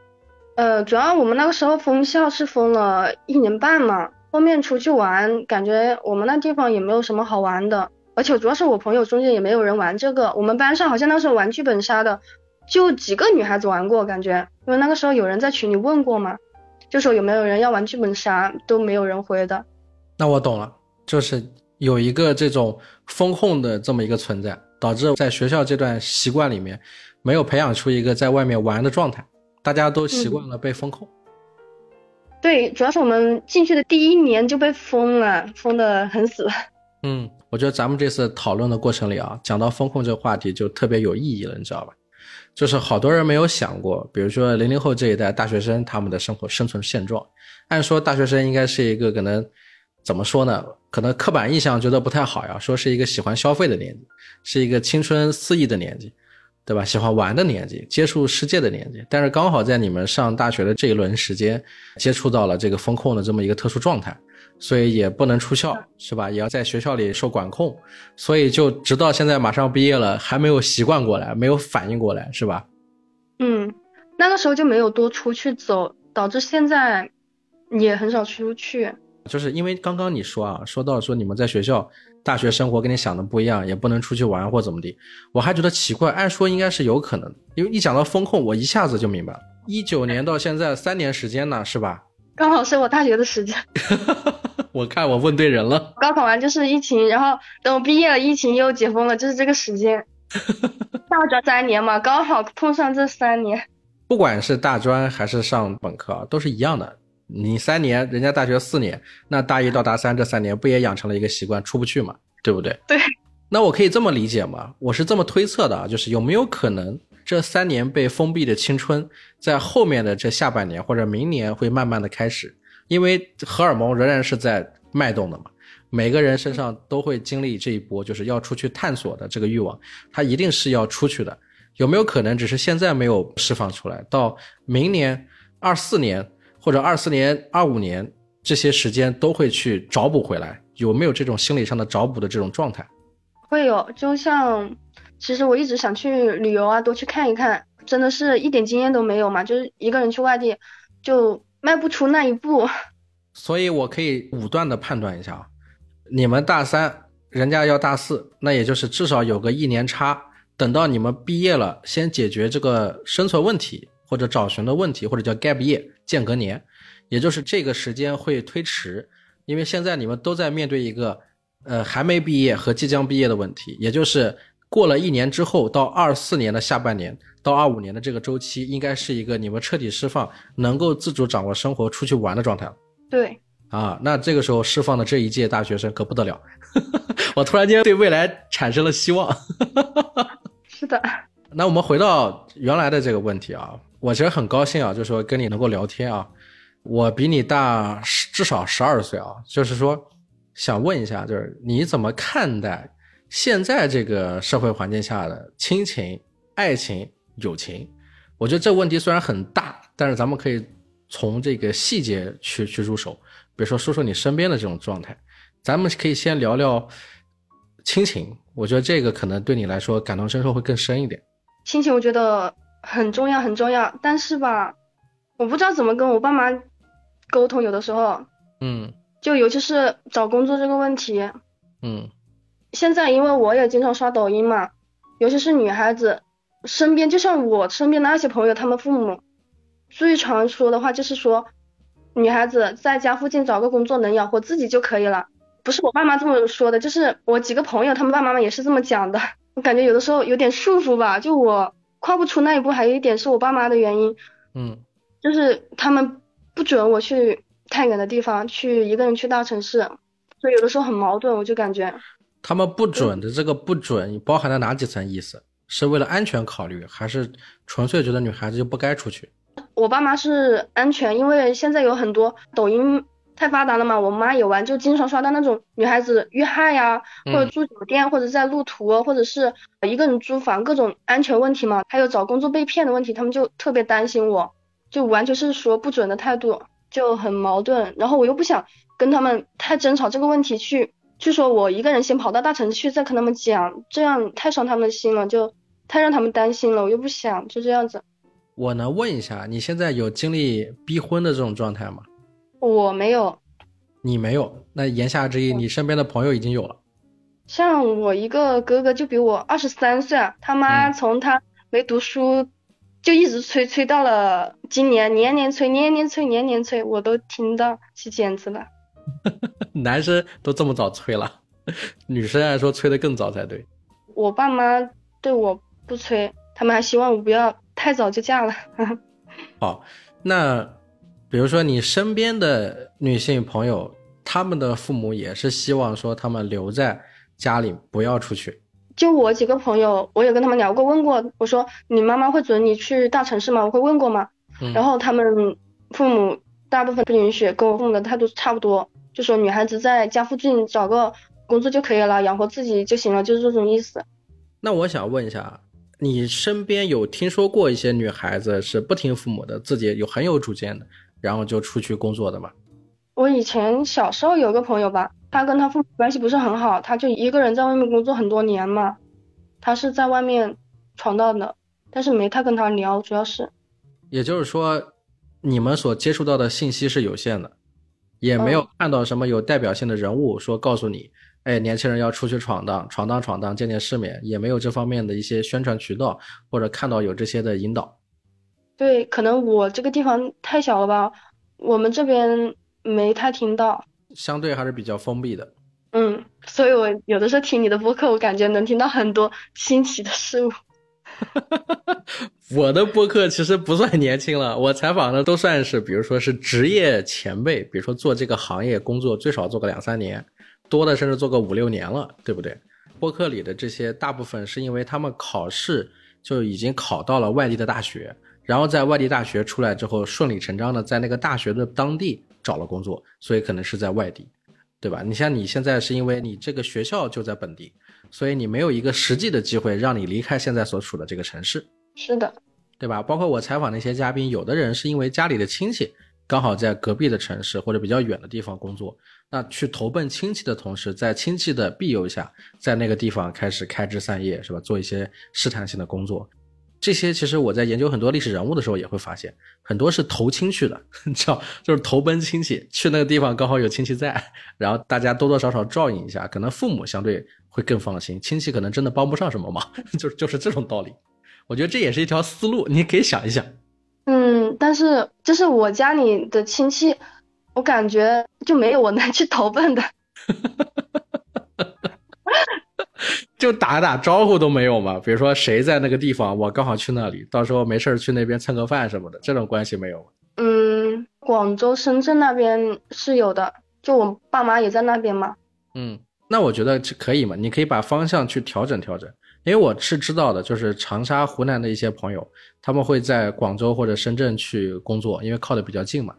呃，主要我们那个时候封校是封了一年半嘛，后面出去玩，感觉我们那地方也没有什么好玩的，而且主要是我朋友中间也没有人玩这个。我们班上好像那时候玩剧本杀的就几个女孩子玩过，感觉，因为那个时候有人在群里问过嘛，就说有没有人要玩剧本杀，都没有人回的。那我懂了，就是有一个这种风控的这么一个存在。导致在学校这段习惯里面，没有培养出一个在外面玩的状态，大家都习惯了被风控。对，主要是我们进去的第一年就被封了，封的很死。嗯，我觉得咱们这次讨论的过程里啊，讲到风控这个话题就特别有意义了，你知道吧？就是好多人没有想过，比如说零零后这一代大学生他们的生活生存现状。按说大学生应该是一个可能。怎么说呢？可能刻板印象觉得不太好呀，说是一个喜欢消费的年纪，是一个青春肆意的年纪，对吧？喜欢玩的年纪，接触世界的年纪。但是刚好在你们上大学的这一轮时间，接触到了这个风控的这么一个特殊状态，所以也不能出校，是吧？也要在学校里受管控，所以就直到现在马上毕业了，还没有习惯过来，没有反应过来，是吧？嗯，那个时候就没有多出去走，导致现在也很少出去。就是因为刚刚你说啊，说到说你们在学校大学生活跟你想的不一样，也不能出去玩或怎么的，我还觉得奇怪。按说应该是有可能，因为一讲到风控，我一下子就明白了。一九年到现在三年时间呢，是吧？[laughs] 刚好是我大学的时间。[laughs] 我看我问对人了。高考完就是疫情，然后等我毕业了，疫情又解封了，就是这个时间。[laughs] 大专三年嘛，刚好碰上这三年。不管是大专还是上本科，都是一样的。你三年，人家大学四年，那大一到大三这三年不也养成了一个习惯，出不去嘛，对不对？对。那我可以这么理解吗？我是这么推测的啊，就是有没有可能这三年被封闭的青春，在后面的这下半年或者明年会慢慢的开始，因为荷尔蒙仍然是在脉动的嘛，每个人身上都会经历这一波，就是要出去探索的这个欲望，他一定是要出去的。有没有可能只是现在没有释放出来，到明年二四年？或者二四年、二五年这些时间都会去找补回来，有没有这种心理上的找补的这种状态？会有，就像其实我一直想去旅游啊，多去看一看，真的是一点经验都没有嘛，就是一个人去外地就迈不出那一步。[laughs] 所以我可以武断的判断一下啊，你们大三，人家要大四，那也就是至少有个一年差，等到你们毕业了，先解决这个生存问题。或者找寻的问题，或者叫 gap year 间隔年，也就是这个时间会推迟，因为现在你们都在面对一个，呃，还没毕业和即将毕业的问题，也就是过了一年之后，到二四年的下半年到二五年的这个周期，应该是一个你们彻底释放，能够自主掌握生活、出去玩的状态对，啊，那这个时候释放的这一届大学生可不得了，[laughs] 我突然间对未来产生了希望。[laughs] 是的。那我们回到原来的这个问题啊。我其实很高兴啊，就是说跟你能够聊天啊，我比你大至少十二岁啊，就是说想问一下，就是你怎么看待现在这个社会环境下的亲情、爱情、友情？我觉得这问题虽然很大，但是咱们可以从这个细节去去入手，比如说说说你身边的这种状态，咱们可以先聊聊亲情，我觉得这个可能对你来说感同身受会更深一点。亲情，我觉得。很重要，很重要，但是吧，我不知道怎么跟我爸妈沟通，有的时候，嗯，就尤其是找工作这个问题，嗯，现在因为我也经常刷抖音嘛，尤其是女孩子身边，就像我身边的那些朋友，他们父母最常说的话就是说，女孩子在家附近找个工作能养活自己就可以了，不是我爸妈这么说的，就是我几个朋友他们爸爸妈妈也是这么讲的，[laughs] 我感觉有的时候有点束缚吧，就我。跨不出那一步，还有一点是我爸妈的原因，嗯，就是他们不准我去太远的地方，去一个人去大城市，所以有的时候很矛盾，我就感觉他们不准的这个不准包含了哪几层意思？是为了安全考虑，还是纯粹觉得女孩子就不该出去？我爸妈是安全，因为现在有很多抖音。太发达了嘛，我妈也玩，就经常刷到那种女孩子遇害呀，或者住酒店，或者在路途，或者是一个人租房，各种安全问题嘛，还有找工作被骗的问题，他们就特别担心我，就完全是说不准的态度。就很矛盾，然后我又不想跟他们太争吵这个问题，去去说我一个人先跑到大城市去再跟他们讲，这样太伤他们的心了，就太让他们担心了，我又不想就这样子。我能问一下，你现在有经历逼婚的这种状态吗？我没有，你没有，那言下之意，你身边的朋友已经有了。像我一个哥哥就比我二十三岁啊，他妈嗯从他没读书就一直催催到了今年，年年催，年年催，年年催，我都听到起茧子了。[laughs] 男生都这么早催了，女生来说催的更早才对。我爸妈对我不催，他们还希望我不要太早就嫁了。[laughs] 好，那比如说你身边的女性朋友，她们的父母也是希望说他们留在家里，不要出去。就我几个朋友，我也跟他们聊过，问过，我说你妈妈会准你去大城市吗？我会问过吗？嗯、然后他们父母大部分不允许，跟我父母的态度差不多，就说女孩子在家附近找个工作就可以了，养活自己就行了，就是这种意思。那我想问一下，你身边有听说过一些女孩子是不听父母的，自己有很有主见的，然后就出去工作的嘛？我以前小时候有个朋友吧，他跟他父母关系不是很好，他就一个人在外面工作很多年嘛，他是在外面闯荡的，但是没太跟他聊，主要是。也就是说，你们所接触到的信息是有限的，也没有看到什么有代表性的人物说告诉你，哎，年轻人要出去闯荡，闯荡闯荡，见见世面，也没有这方面的一些宣传渠道，或者看到有这些的引导。对，可能我这个地方太小了吧，我们这边没太听到，相对还是比较封闭的。嗯，所以我有的时候听你的播客，我感觉能听到很多新奇的事物。[laughs] 我的播客其实不算年轻了，我采访的都算是，比如说是职业前辈，比如说做这个行业工作最少做个两三年，多的甚至做个五六年了，对不对？播客里的这些大部分是因为他们考试就已经考到了外地的大学，然后在外地大学出来之后，顺理成章的在那个大学的当地找了工作，所以可能是在外地，对吧？你像你现在是因为你这个学校就在本地，所以你没有一个实际的机会让你离开现在所处的这个城市。是的，对吧？包括我采访那些嘉宾，有的人是因为家里的亲戚刚好在隔壁的城市或者比较远的地方工作，那去投奔亲戚的同时，在亲戚的庇佑下，在那个地方开始开枝散叶，是吧？做一些试探性的工作。这些其实我在研究很多历史人物的时候也会发现，很多是投亲去的，[laughs] 你知道，就是投奔亲戚，去那个地方刚好有亲戚在，[laughs] 然后大家多多少少照应一下，可能父母相对会更放心，亲戚可能真的帮不上什么忙，[laughs] 就就是这种道理。我觉得这也是一条思路，你可以想一想。嗯，但是就是我家里的亲戚，我感觉就没有我能去投奔的。就打打招呼都没有吗？比如说谁在那个地方，我刚好去那里，到时候没事去那边蹭个饭什么的，这种关系没有吗？嗯，广州、深圳那边是有的，就我爸妈也在那边嘛。嗯，那我觉得可以嘛，你可以把方向去调整调整。因为我是知道的，就是长沙、湖南的一些朋友，他们会在广州或者深圳去工作，因为靠的比较近嘛。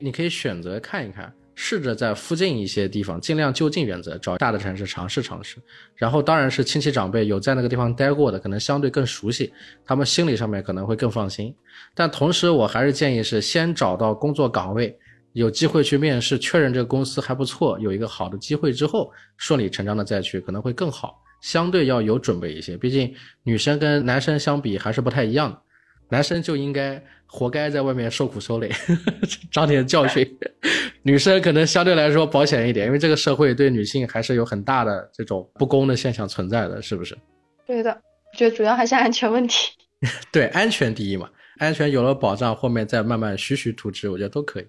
你可以选择看一看，试着在附近一些地方，尽量就近原则，找大的城市尝试尝试。然后当然是亲戚长辈有在那个地方待过的，可能相对更熟悉，他们心理上面可能会更放心。但同时，我还是建议是先找到工作岗位，有机会去面试，确认这个公司还不错，有一个好的机会之后，顺理成章的再去，可能会更好。相对要有准备一些，毕竟女生跟男生相比还是不太一样的。男生就应该活该在外面受苦受累，[laughs] 长点教训。女生可能相对来说保险一点，因为这个社会对女性还是有很大的这种不公的现象存在的，是不是？对的，我觉得主要还是安全问题。[laughs] 对，安全第一嘛，安全有了保障，后面再慢慢徐徐图之，我觉得都可以。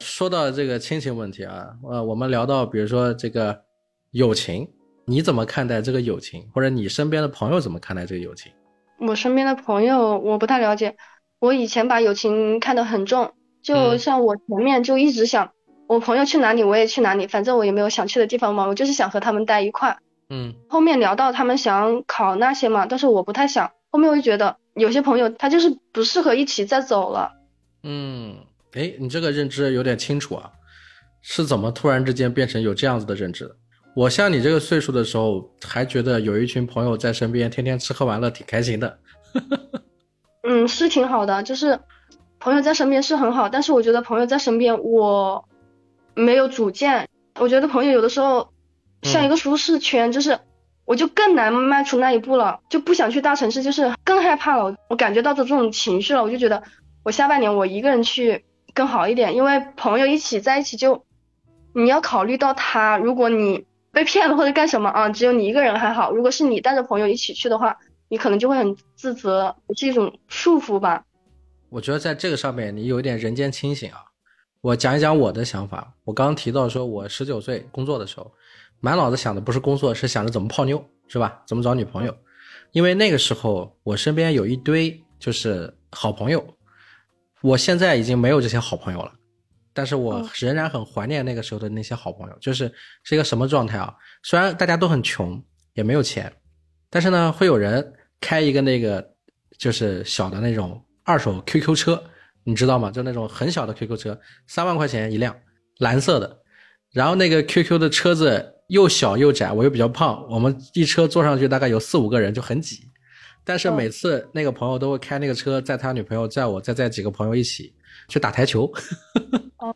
说到这个亲情问题啊，呃，我们聊到比如说这个友情。你怎么看待这个友情，或者你身边的朋友怎么看待这个友情？我身边的朋友我不太了解，我以前把友情看得很重，就像我前面就一直想，我朋友去哪里我也去哪里，反正我也没有想去的地方嘛，我就是想和他们待一块。嗯，后面聊到他们想考那些嘛，但是我不太想，后面我就觉得有些朋友他就是不适合一起再走了。嗯，哎，你这个认知有点清楚啊，是怎么突然之间变成有这样子的认知的？我像你这个岁数的时候，还觉得有一群朋友在身边，天天吃喝玩乐，挺开心的。[laughs] 嗯，是挺好的，就是朋友在身边是很好，但是我觉得朋友在身边我没有主见。我觉得朋友有的时候像一个舒适圈，就是我就更难迈出那一步了，就不想去大城市，就是更害怕了。我感觉到的这种情绪了，我就觉得我下半年我一个人去更好一点，因为朋友一起在一起就你要考虑到他，如果你被骗了或者干什么啊，只有你一个人还好，如果是你带着朋友一起去的话，你可能就会很自责，是一种束缚吧。我觉得在这个上面你有一点人间清醒啊。我讲一讲我的想法。我刚刚提到说，我十九岁工作的时候，满脑子想的不是工作，是想着怎么泡妞，是吧？怎么找女朋友？因为那个时候我身边有一堆就是好朋友，我现在已经没有这些好朋友了，但是我仍然很怀念那个时候的那些好朋友。就是是一个什么状态啊？虽然大家都很穷，也没有钱，但是呢，会有人开一个那个就是小的那种二手 QQ 车。你知道吗？就那种很小的 QQ 车，三万块钱一辆，蓝色的。然后那个 QQ 的车子又小又窄，我又比较胖，我们一车坐上去大概有四五个人，就很挤。但是每次那个朋友都会开那个车，载他女朋友，载我，再载几个朋友一起去打台球。哦。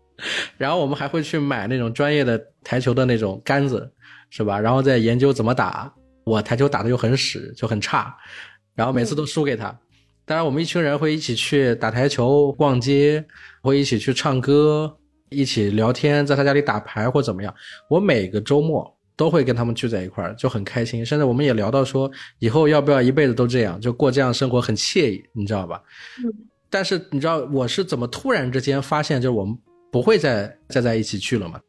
[laughs] 然后我们还会去买那种专业的台球的那种杆子，是吧？然后再研究怎么打。我台球打的又很屎，就很差，然后每次都输给他。当然，我们一群人会一起去打台球、逛街，会一起去唱歌，一起聊天，在他家里打牌或怎么样。我每个周末都会跟他们聚在一块儿，就很开心。甚至我们也聊到说，以后要不要一辈子都这样，就过这样生活很惬意，你知道吧？嗯。但是你知道我是怎么突然之间发现，就是我们不会再再在一起去了吗？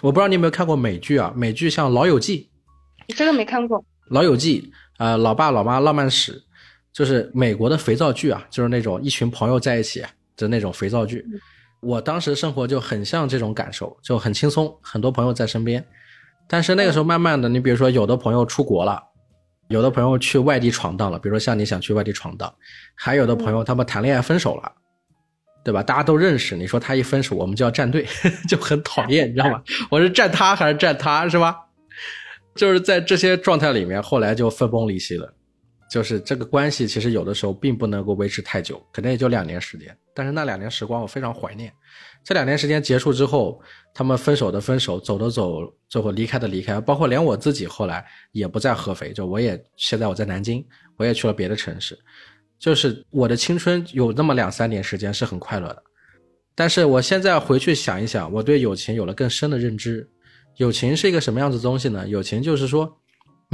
我不知道你有没有看过美剧啊？美剧像《老友记》，这个没看过。《老友记》呃，《老爸老妈浪漫史》。就是美国的肥皂剧啊，就是那种一群朋友在一起的那种肥皂剧。我当时生活就很像这种感受，就很轻松，很多朋友在身边。但是那个时候，慢慢的，你比如说有的朋友出国了，有的朋友去外地闯荡了，比如说像你想去外地闯荡，还有的朋友他们谈恋爱分手了，对吧？大家都认识，你说他一分手，我们就要站队，[laughs] 就很讨厌，你知道吗？我是站他还是站他，是吧？就是在这些状态里面，后来就分崩离析了。就是这个关系，其实有的时候并不能够维持太久，可能也就两年时间。但是那两年时光我非常怀念。这两年时间结束之后，他们分手的分手，走的走，最后离开的离开，包括连我自己后来也不在合肥，就我也现在我在南京，我也去了别的城市。就是我的青春有那么两三年时间是很快乐的，但是我现在回去想一想，我对友情有了更深的认知。友情是一个什么样子的东西呢？友情就是说。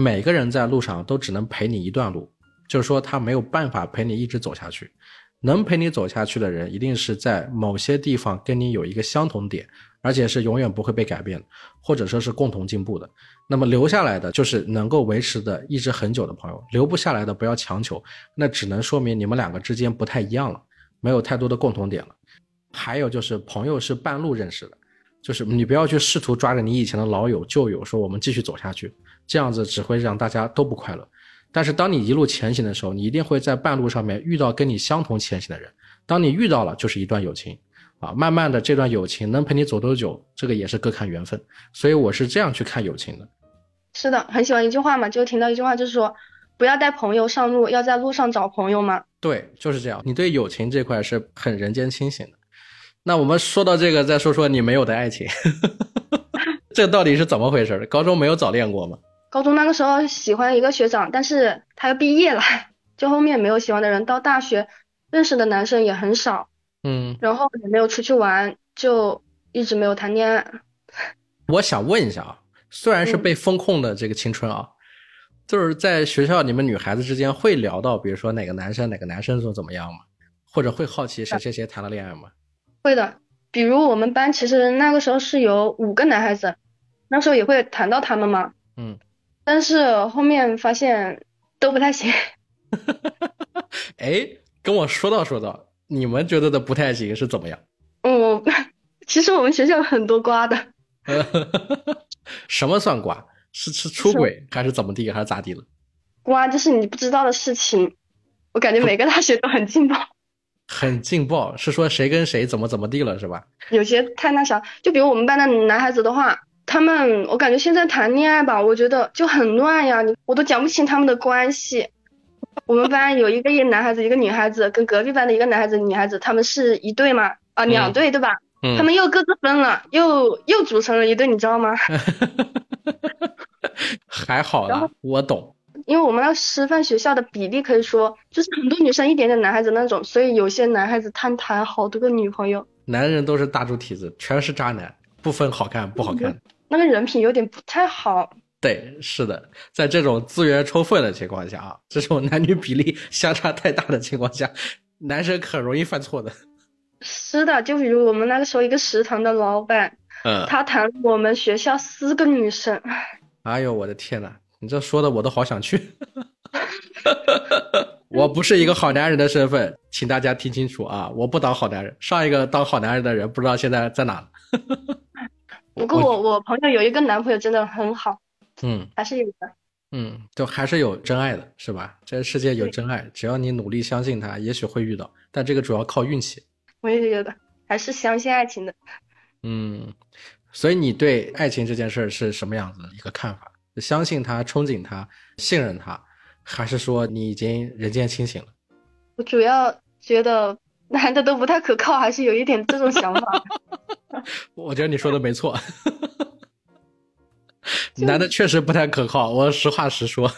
每个人在路上都只能陪你一段路，就是说他没有办法陪你一直走下去。能陪你走下去的人，一定是在某些地方跟你有一个相同点，而且是永远不会被改变，或者说是共同进步的。那么留下来的就是能够维持的一直很久的朋友。留不下来的不要强求，那只能说明你们两个之间不太一样了，没有太多的共同点了。还有就是朋友是半路认识的，就是你不要去试图抓着你以前的老友旧友说我们继续走下去。这样子只会让大家都不快乐，但是当你一路前行的时候，你一定会在半路上面遇到跟你相同前行的人。当你遇到了，就是一段友情，啊，慢慢的这段友情能陪你走多久，这个也是各看缘分。所以我是这样去看友情的。是的，很喜欢一句话嘛，就听到一句话，就是说不要带朋友上路，要在路上找朋友嘛。对，就是这样。你对友情这块是很人间清醒的。那我们说到这个，再说说你没有的爱情，[laughs] 这到底是怎么回事？高中没有早恋过吗？高中那个时候喜欢一个学长，但是他要毕业了，就后面没有喜欢的人。到大学认识的男生也很少，嗯，然后也没有出去玩，就一直没有谈恋爱。我想问一下啊，虽然是被风控的这个青春啊，就是在学校你们女孩子之间会聊到，比如说哪个男生哪个男生怎怎么样吗？或者会好奇谁谁谁谈了恋爱吗？会的，比如我们班其实那个时候是有五个男孩子，那时候也会谈到他们嘛，嗯。但是后面发现都不太行。[laughs] 哎，跟我说道说道，你们觉得的不太行是怎么样？[laughs] 嗯，[laughs] 其实我们学校有很多瓜的。什么算瓜？是是出轨还是怎么地还是咋地了？瓜就是你不知道的事情。我感觉每个大学都很劲爆。很劲爆是说谁跟谁怎么怎么地了是吧？有些太那啥，就比如我们班的男孩子的话。他们，我感觉现在谈恋爱吧，我觉得就很乱呀，你我都讲不清他们的关系。我们班有一个一男孩子，一个女孩子，跟隔壁班的一个男孩子、女孩子，他们是一对吗？啊，两对对吧？嗯，他们又各自分了，又又组成了一对，你知道吗？[laughs] 还好啦，我懂。因为我们那师范学校的比例可以说就是很多女生一点点男孩子那种，所以有些男孩子他谈好多个女朋友。男人都是大猪蹄子，全是渣男，不分好看不好看。那个人品有点不太好。对，是的，在这种资源充分的情况下啊，这种男女比例相差太大的情况下，男生很容易犯错的。是的，就比如我们那个时候一个食堂的老板，嗯，他谈我们学校四个女生。哎呦，我的天呐，你这说的我都好想去。[laughs] 我不是一个好男人的身份，请大家听清楚啊！我不当好男人，上一个当好男人的人不知道现在在哪了。[laughs] 不过我我朋友有一个男朋友真的很好。嗯，还是有的。嗯，就还是有真爱的，是吧？这个世界有真爱，只要你努力相信他，也许会遇到。但这个主要靠运气。我也觉得，还是相信爱情的。嗯，所以你对爱情这件事是什么样子的一个看法？相信他，憧憬他，信任他，还是说你已经人间清醒了？我主要觉得男的都不太可靠，还是有一点这种想法。[laughs] 我觉得你说的没错。男的确实不太可靠，我实话实说。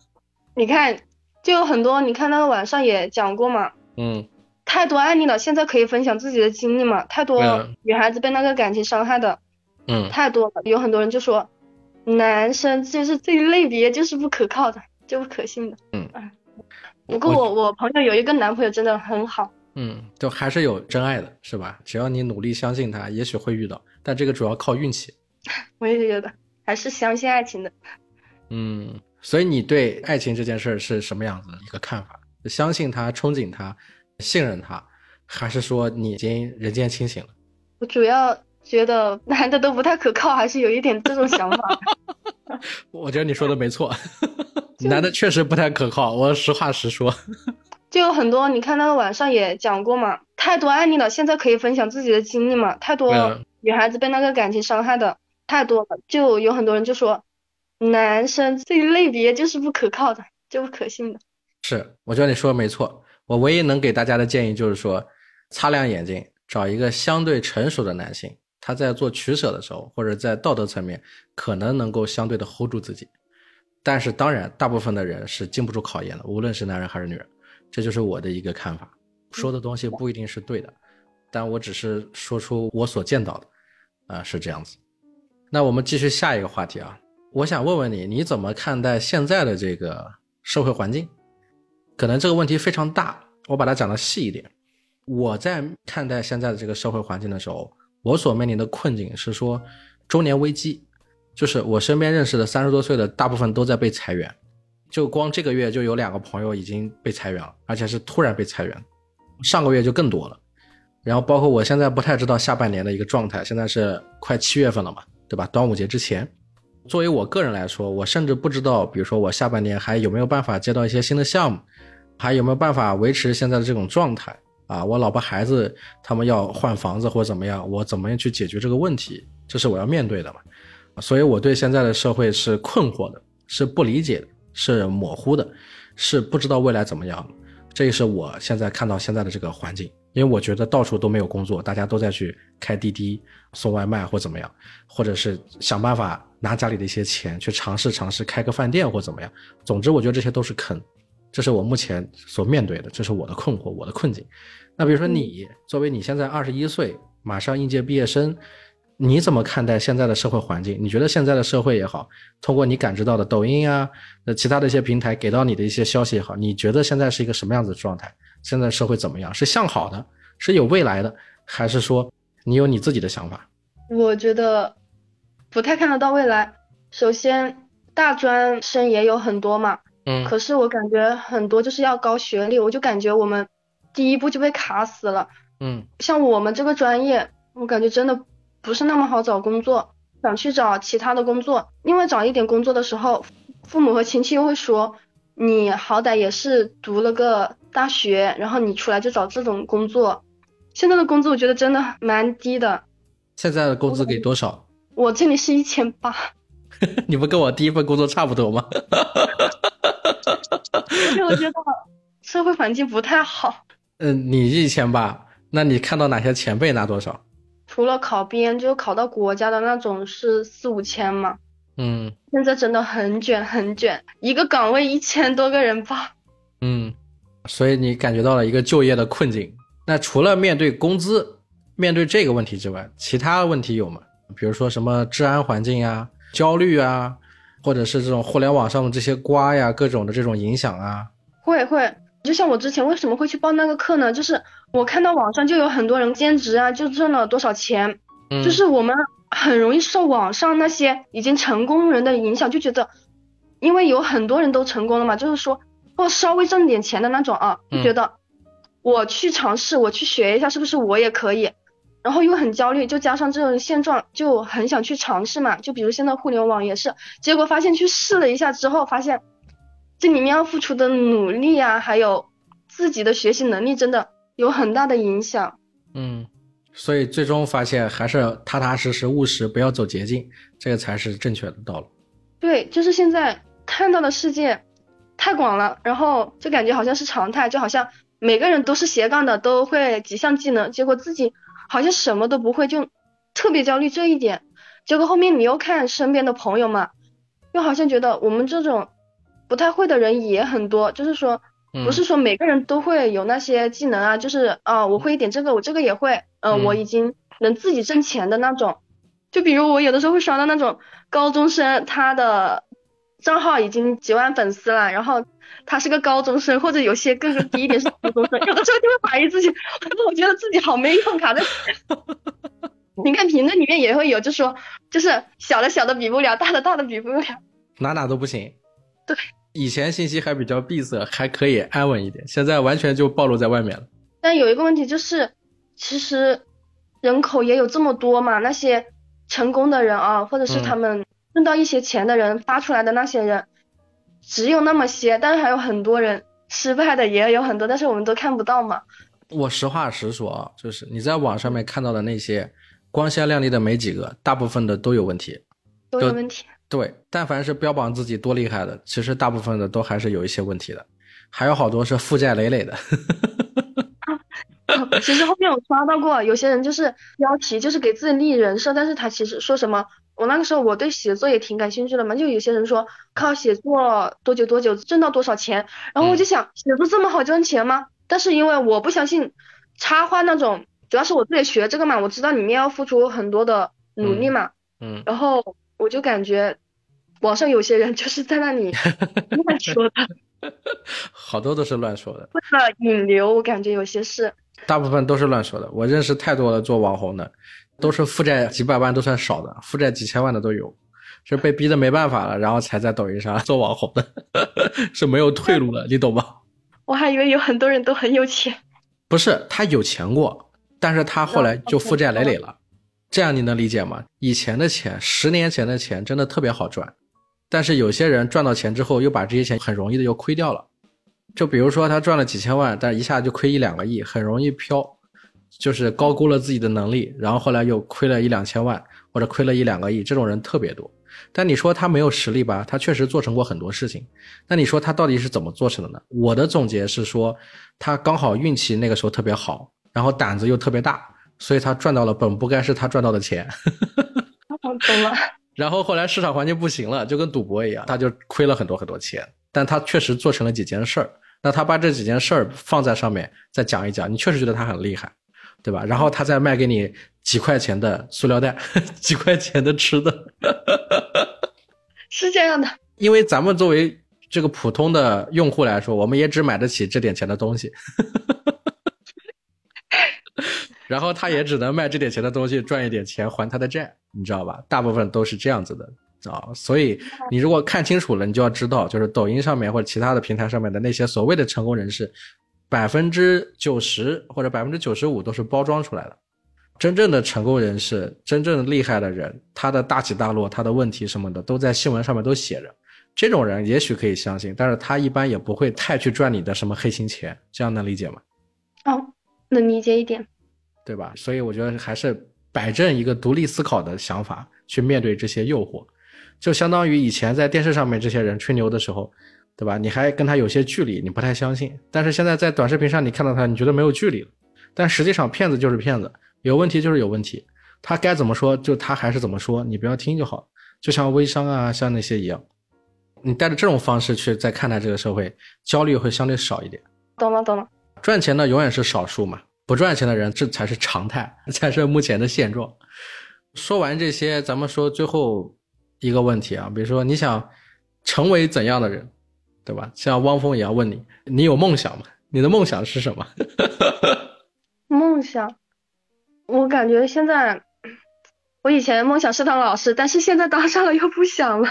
[laughs] 你看，就有很多，你看那个网上也讲过嘛。嗯。太多案例了，现在可以分享自己的经历嘛？太多女孩子被那个感情伤害的。嗯。太多了，有很多人就说，男生就是这一类别就是不可靠的，就不可信的。嗯。不过我我朋友有一个男朋友真的很好。嗯，就还是有真爱的，是吧？只要你努力相信他，也许会遇到。但这个主要靠运气。[laughs] 我也觉得。还是相信爱情的，嗯，所以你对爱情这件事是什么样子的一个看法？相信他，憧憬他，信任他，还是说你已经人间清醒了？我主要觉得男的都不太可靠，还是有一点这种想法。[laughs] 我觉得你说的没错，[laughs] 男的确实不太可靠，我实话实说。就有很多，你看那个网上也讲过嘛，太多案例了，现在可以分享自己的经历嘛？太多女孩子被那个感情伤害的。太多了，就有很多人就说，男生这一类别就是不可靠的，就不可信的。是，我觉得你说的没错。我唯一能给大家的建议就是说，擦亮眼睛，找一个相对成熟的男性，他在做取舍的时候，或者在道德层面，可能能够相对的 hold 住自己。但是当然，大部分的人是经不住考验的，无论是男人还是女人。这就是我的一个看法。说的东西不一定是对的，但我只是说出我所见到的，啊，是这样子。那我们继续下一个话题啊，我想问问你，你怎么看待现在的这个社会环境？可能这个问题非常大，我把它讲的细一点。我在看待现在的这个社会环境的时候，我所面临的困境是说中年危机，就是我身边认识的三十多岁的大部分都在被裁员，就光这个月就有两个朋友已经被裁员了，而且是突然被裁员，上个月就更多了。然后包括我现在不太知道下半年的一个状态，现在是快七月份了嘛。对吧？端午节之前，作为我个人来说，我甚至不知道，比如说我下半年还有没有办法接到一些新的项目，还有没有办法维持现在的这种状态啊？我老婆孩子他们要换房子或者怎么样，我怎么样去解决这个问题？这是我要面对的嘛？所以我对现在的社会是困惑的，是不理解的，是模糊的，是不知道未来怎么样。这也是我现在看到现在的这个环境。因为我觉得到处都没有工作，大家都在去开滴滴、送外卖或怎么样，或者是想办法拿家里的一些钱去尝试尝试开个饭店或怎么样。总之，我觉得这些都是坑，这是我目前所面对的，这是我的困惑，我的困境。那比如说你，作为你现在二十一岁，马上应届毕业生，你怎么看待现在的社会环境？你觉得现在的社会也好，通过你感知到的抖音啊，那其他的一些平台给到你的一些消息也好，你觉得现在是一个什么样子的状态？现在社会怎么样？是向好的，是有未来的，还是说你有你自己的想法？我觉得不太看得到未来。首先，大专生也有很多嘛，嗯，可是我感觉很多就是要高学历，我就感觉我们第一步就被卡死了。嗯，像我们这个专业，我感觉真的不是那么好找工作。想去找其他的工作，因为找一点工作的时候，父母和亲戚又会说。你好歹也是读了个大学，然后你出来就找这种工作，现在的工资我觉得真的蛮低的。现在的工资给多少？我这里是一千八。[laughs] 你不跟我第一份工作差不多吗？[laughs] 因为我觉得社会环境不太好。[laughs] 嗯，你一千八，那你看到哪些前辈拿多少？除了考编，就考到国家的那种是四五千嘛。嗯现在真的很卷，很卷，一个岗位一千多个人吧。嗯，所以你感觉到了一个就业的困境。那除了面对工资、面对这个问题之外，其他问题有吗？比如说什么治安环境啊、焦虑啊，或者是这种互联网上的这些瓜呀、各种的这种影响啊？会会，就像我之前为什么会去报那个课呢？就是我看到网上就有很多人兼职啊，就挣了多少钱，嗯，就是我们很容易受网上那些已经成功人的影响，就觉得，因为有很多人都成功了嘛，就是说，或稍微挣点钱的那种啊，就觉得我去尝试，我去学一下，是不是我也可以？然后又很焦虑，就加上这种现状，就很想去尝试嘛。就比如现在互联网也是，结果发现去试了一下之后，发现这里面要付出的努力啊，还有自己的学习能力，真的有很大的影响。嗯，所以最终发现还是踏踏实实、务实，不要走捷径，这个才是正确的道路。对，就是现在看到的世界太广了，然后就感觉好像是常态，就好像每个人都是斜杠的，都会几项技能，结果自己好像什么都不会，就特别焦虑这一点。结果后面你又看身边的朋友嘛，又好像觉得我们这种不太会的人也很多，就是说嗯不是说每个人都会有那些技能啊，就是啊我会一点这个，我这个也会，呃嗯我已经能自己挣钱的那种。就比如我有的时候会刷到那种高中生，他的账号已经几万粉丝了，然后他是个高中生，或者有些更低一点是初中生，[laughs] 有的时候就会怀疑自己，我觉得自己好没用，卡在。你看评论里面也会有，就说就是小的小的比不了，大的大的比不了。哪哪都不行。对，以前信息还比较闭塞，还可以安稳一点，现在完全就暴露在外面了。但有一个问题就是，其实人口也有这么多嘛，那些成功的人啊，或者是嗯他们挣到一些钱的人发出来的那些人，只有那么些，但是还有很多人失败的也有很多，但是我们都看不到嘛。我实话实说啊，就是你在网上面看到的那些光鲜亮丽的没几个，大部分的都有问题。都有问题。对，但凡是标榜自己多厉害的，其实大部分的都还是有一些问题的，还有好多是负债累累的。[laughs] 其实后面我刷到过，有些人就是标题就是给自己立人设，但是他其实说什么，我那个时候我对写作也挺感兴趣的嘛，就有些人说靠写作多久多久挣到多少钱，然后我就想写作这么好挣钱吗？但是因为我不相信插画那种，主要是我自己学这个嘛，我知道里面要付出很多的努力嘛，嗯，然后我就感觉网上有些人就是在那里 [laughs] 乱说的，[laughs] 好多都是乱说的，为了引流，我感觉有些是。大部分都是乱说的。我认识太多了做网红的，都是负债几百万都算少的，负债几千万的都有，是被逼的没办法了，然后才在抖音上做网红的，[laughs] 是没有退路了，你懂吗？我还以为有很多人都很有钱。不是他有钱过，但是他后来就负债累累了，这样你能理解吗？以前的钱，十年前的钱真的特别好赚，但是有些人赚到钱之后，又把这些钱很容易的又亏掉了。就比如说他赚了几千万，但一下就亏一两个亿，很容易飘，就是高估了自己的能力，然后后来又亏了一两千万或者亏了一两个亿，这种人特别多。但你说他没有实力吧？他确实做成过很多事情。那你说他到底是怎么做成的呢？我的总结是说，他刚好运气那个时候特别好，然后胆子又特别大，所以他赚到了本不该是他赚到的钱。[laughs] 我懂了。[laughs] 然后后来市场环境不行了，就跟赌博一样，他就亏了很多很多钱。但他确实做成了几件事儿。那他把这几件事儿放在上面再讲一讲，你确实觉得他很厉害，对吧？然后他再卖给你几块钱的塑料袋，[laughs] 几块钱的吃的。是这样的，因为咱们作为这个普通的用户来说，我们也只买得起这点钱的东西，然后他也只能卖这点钱的东西赚一点钱还他的债，你知道吧？大部分都是这样子的啊，所以你如果看清楚了，你就要知道，就是抖音上面或者其他的平台上面的那些所谓的成功人士，百分之九十或者百分之九十五都是包装出来的。真正的成功人士，真正厉害的人，他的大起大落，他的问题什么的，都在新闻上面都写着。这种人也许可以相信，但是他一般也不会太去赚你的什么黑心钱，这样能理解吗？哦，能理解一点。对吧？所以我觉得还是摆正一个独立思考的想法去面对这些诱惑，就相当于以前在电视上面这些人吹牛的时候，对吧？你还跟他有些距离，你不太相信。但是现在在短视频上你看到他，你觉得没有距离了。但实际上骗子就是骗子，有问题就是有问题，他该怎么说就他还是怎么说，你不要听就好。就像微商啊，像那些一样，你带着这种方式去再看待这个社会，焦虑会相对少一点。懂了懂了，赚钱的永远是少数嘛，不赚钱的人这才是常态，[laughs] 才是目前的现状。说完这些，咱们说最后一个问题啊，比如说你想成为怎样的人？对吧？像汪峰也要问你，你有梦想吗？你的梦想是什么？[laughs] 梦想，我感觉现在，我以前梦想是当老师，但是现在当上了又不想了。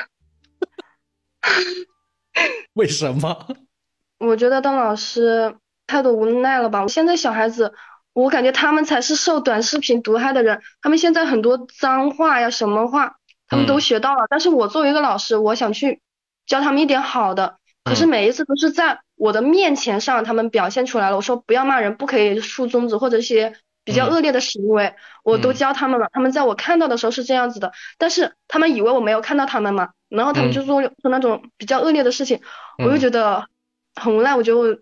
[laughs] 为什么？我觉得当老师太多无奈了吧？现在小孩子，我感觉他们才是受短视频毒害的人。他们现在很多脏话呀，什么话，他们都学到了。但是我作为一个老师，我想去教他们一点好的。可是每一次都是在我的面前上，他们表现出来了。我说不要骂人，不可以竖中指或者一些比较恶劣的行为，我都教他们了。他们在我看到的时候是这样子的，但是他们以为我没有看到他们嘛，然后他们就做做那种比较恶劣的事情，我就觉得很无奈。我觉得我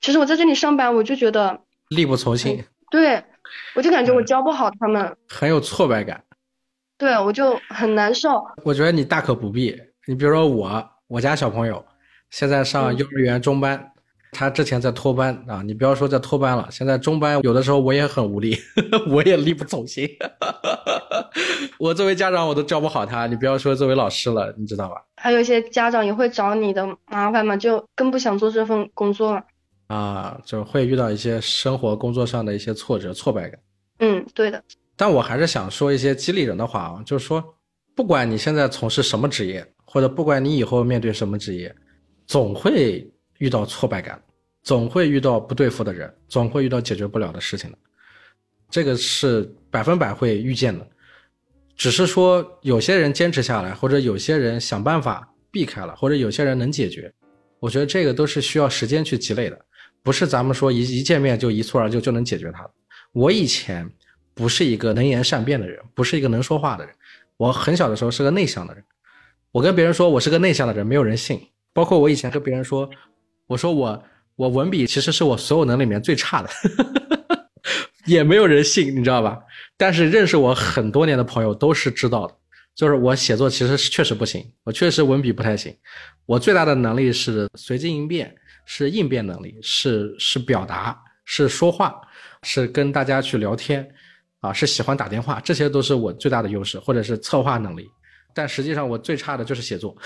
其实我在这里上班，我就觉得力不从心。对，我就感觉我教不好他们，很有挫败感。对，我就很难受。我觉得你大可不必。你比如说我，我家小朋友。现在上幼儿园中班，他之前在托班啊，你不要说在托班了，现在中班有的时候我也很无力，[laughs] 我也力不从心。[laughs] 我作为家长我都教不好他，你不要说作为老师了，你知道吧？还有一些家长也会找你的麻烦嘛，就更不想做这份工作了。啊，就会遇到一些生活工作上的一些挫折挫败感。嗯，对的。但我还是想说一些激励人的话啊，就是说，不管你现在从事什么职业，或者不管你以后面对什么职业。总会遇到挫败感，总会遇到不对付的人，总会遇到解决不了的事情的，这个是百分百会遇见的。只是说有些人坚持下来，或者有些人想办法避开了，或者有些人能解决。我觉得这个都是需要时间去积累的，不是咱们说一一见面就一蹴而就就能解决它。我以前不是一个能言善辩的人，不是一个能说话的人，我很小的时候是个内向的人。我跟别人说我是个内向的人，没有人信。包括我以前跟别人说，我说我我文笔其实是我所有能力里面最差的，[laughs] 也没有人信，你知道吧？但是认识我很多年的朋友都是知道的，就是我写作其实是确实不行，我确实文笔不太行。我最大的能力是随机应变，是应变能力，是是表达，是说话，是跟大家去聊天，啊，是喜欢打电话，这些都是我最大的优势，或者是策划能力。但实际上我最差的就是写作。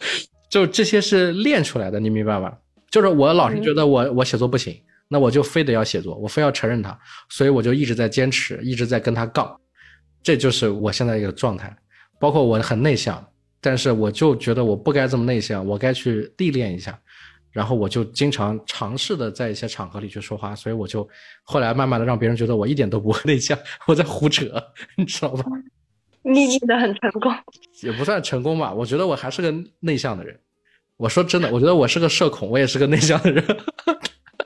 [laughs] 就这些是练出来的，你明白吧？就是我老是觉得我我写作不行，那我就非得要写作，我非要承认它，所以我就一直在坚持，一直在跟他杠，这就是我现在一个状态。包括我很内向，但是我就觉得我不该这么内向，我该去历练一下，然后我就经常尝试的在一些场合里去说话，所以我就后来慢慢的让别人觉得我一点都不 [laughs] 内向，我在胡扯，你知道吧？历练的很成功，[laughs] 也不算成功吧。我觉得我还是个内向的人。我说真的，我觉得我是个社恐，我也是个内向的人。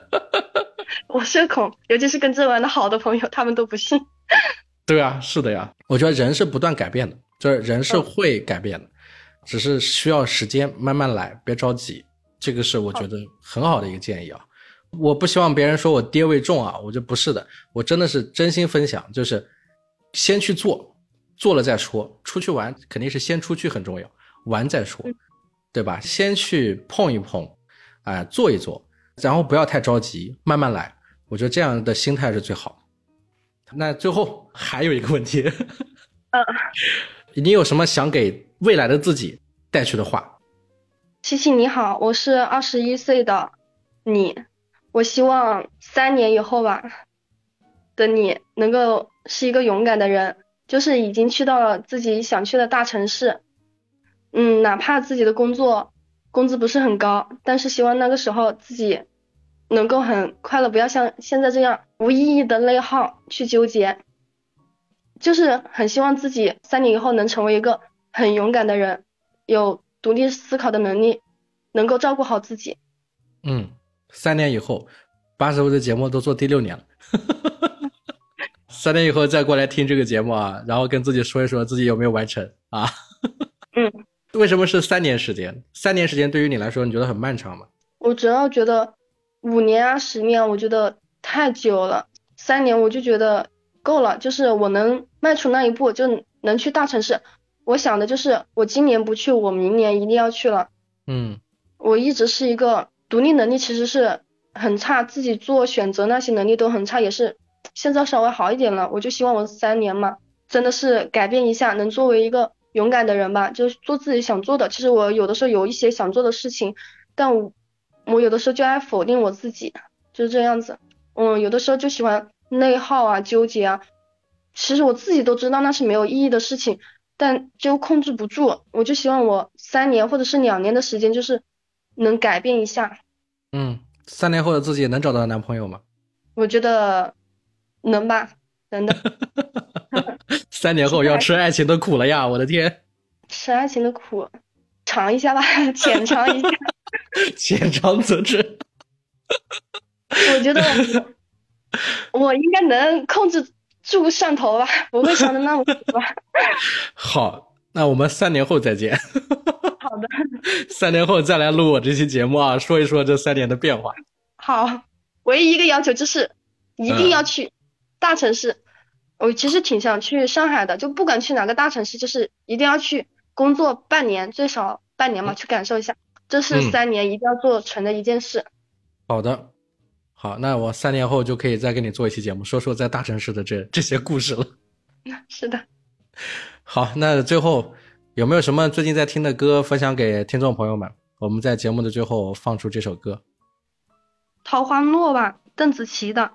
[laughs] 我社恐，尤其是跟这玩的好的朋友，他们都不信。[laughs] 对啊，是的呀。我觉得人是不断改变的，就是人是会改变的，只是需要时间，慢慢来，别着急。这个是我觉得很好的一个建议啊。我不希望别人说我爹味重啊，我觉得不是的，我真的是真心分享，就是先去做。做了再说，出去玩肯定是先出去很重要，玩再说，对吧？先去碰一碰，哎，做一做，然后不要太着急，慢慢来。我觉得这样的心态是最好。那最后 [laughs] 还有一个问题，嗯，[laughs] 你有什么想给未来的自己带去的话？七七你好，我是二十一岁的你，我希望三年以后吧的你能够是一个勇敢的人。就是已经去到了自己想去的大城市，嗯，哪怕自己的工作工资不是很高，但是希望那个时候自己能够很快乐，不要像现在这样无意义的内耗去纠结。就是很希望自己三年以后能成为一个很勇敢的人，有独立思考的能力，能够照顾好自己。嗯，三年以后，八十位的节目都做第六年了。[laughs] 三年以后再过来听这个节目啊，然后跟自己说一说自己有没有完成啊？嗯，[laughs] 为什么是三年时间？三年时间对于你来说，你觉得很漫长吗？我主要觉得五年啊、十年，我觉得太久了。三年我就觉得够了，就是我能迈出那一步，就能去大城市。我想的就是，我今年不去，我明年一定要去了。嗯，我一直是一个独立能力其实是很差，自己做选择那些能力都很差，也是现在稍微好一点了。我就希望我三年嘛，真的是改变一下，能作为一个勇敢的人吧，就是做自己想做的。其实我有的时候有一些想做的事情，但我我有的时候就爱否定我自己，就是这样子。嗯，有的时候就喜欢内耗啊、纠结啊。其实我自己都知道那是没有意义的事情，但就控制不住。我就希望我三年或者是两年的时间，就是能改变一下。嗯，三年后的自己能找到男朋友吗？我觉得能吧，能的。[laughs] 三年后要吃爱情的苦了呀！[laughs] 我的天，吃爱情的苦，尝一下吧，[laughs] 浅尝一下。浅尝辄止。我觉得我应该能控制住上头吧，不会伤的那么苦吧。好，那我们三年后再见。好的。三年后再来录我这期节目啊，说一说这三年的变化。好，唯一一个要求就是一定要去大城市。我其实挺想去上海的，就不管去哪个大城市，就是一定要去工作半年，最少半年嘛，去感受一下。这是三年一定要做成的一件事。好的。好，那我三年后就可以再跟你做一期节目，说说在大城市的这这些故事了。[laughs] 是的。[laughs] 好，那最后有没有什么最近在听的歌分享给听众朋友们？我们在节目的最后放出这首歌，《桃花落》吧，邓紫棋的。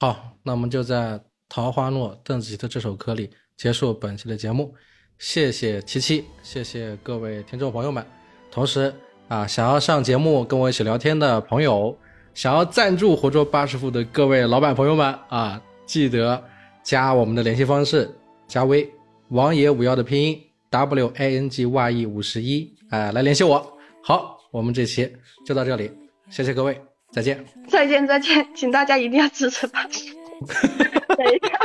好，那我们就在《桃花诺》邓紫棋的这首歌里结束本期的节目。谢谢七七，谢谢各位听众朋友们。同时啊，想要上节目跟我一起聊天的朋友。想要赞助活捉八师傅的各位老板朋友们啊，记得加我们的联系方式，加微王爷五幺的拼音 W A N G Y E 五十一，哎，来联系我。好，我们这期就到这里，谢谢各位，再见。再见再见，[laughs] 请大家一定要支持八师傅。等一下，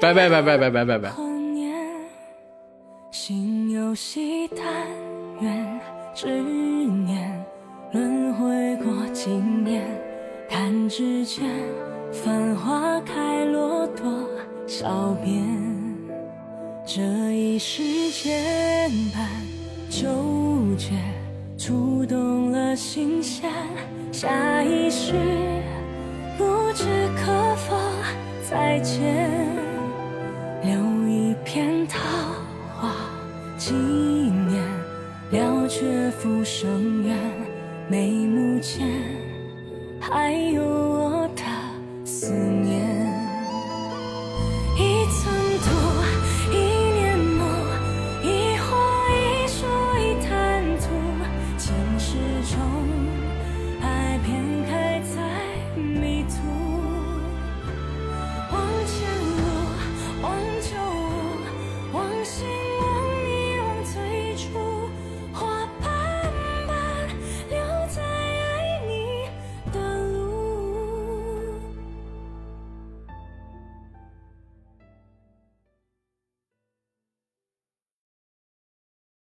拜拜拜拜拜拜拜拜。轮回过几年，弹指间，繁花开落多少遍？这一世间般纠结，触动了心弦下一世不知可否再见？留一片桃花纪念了却浮生缘眉目间还有我的思念。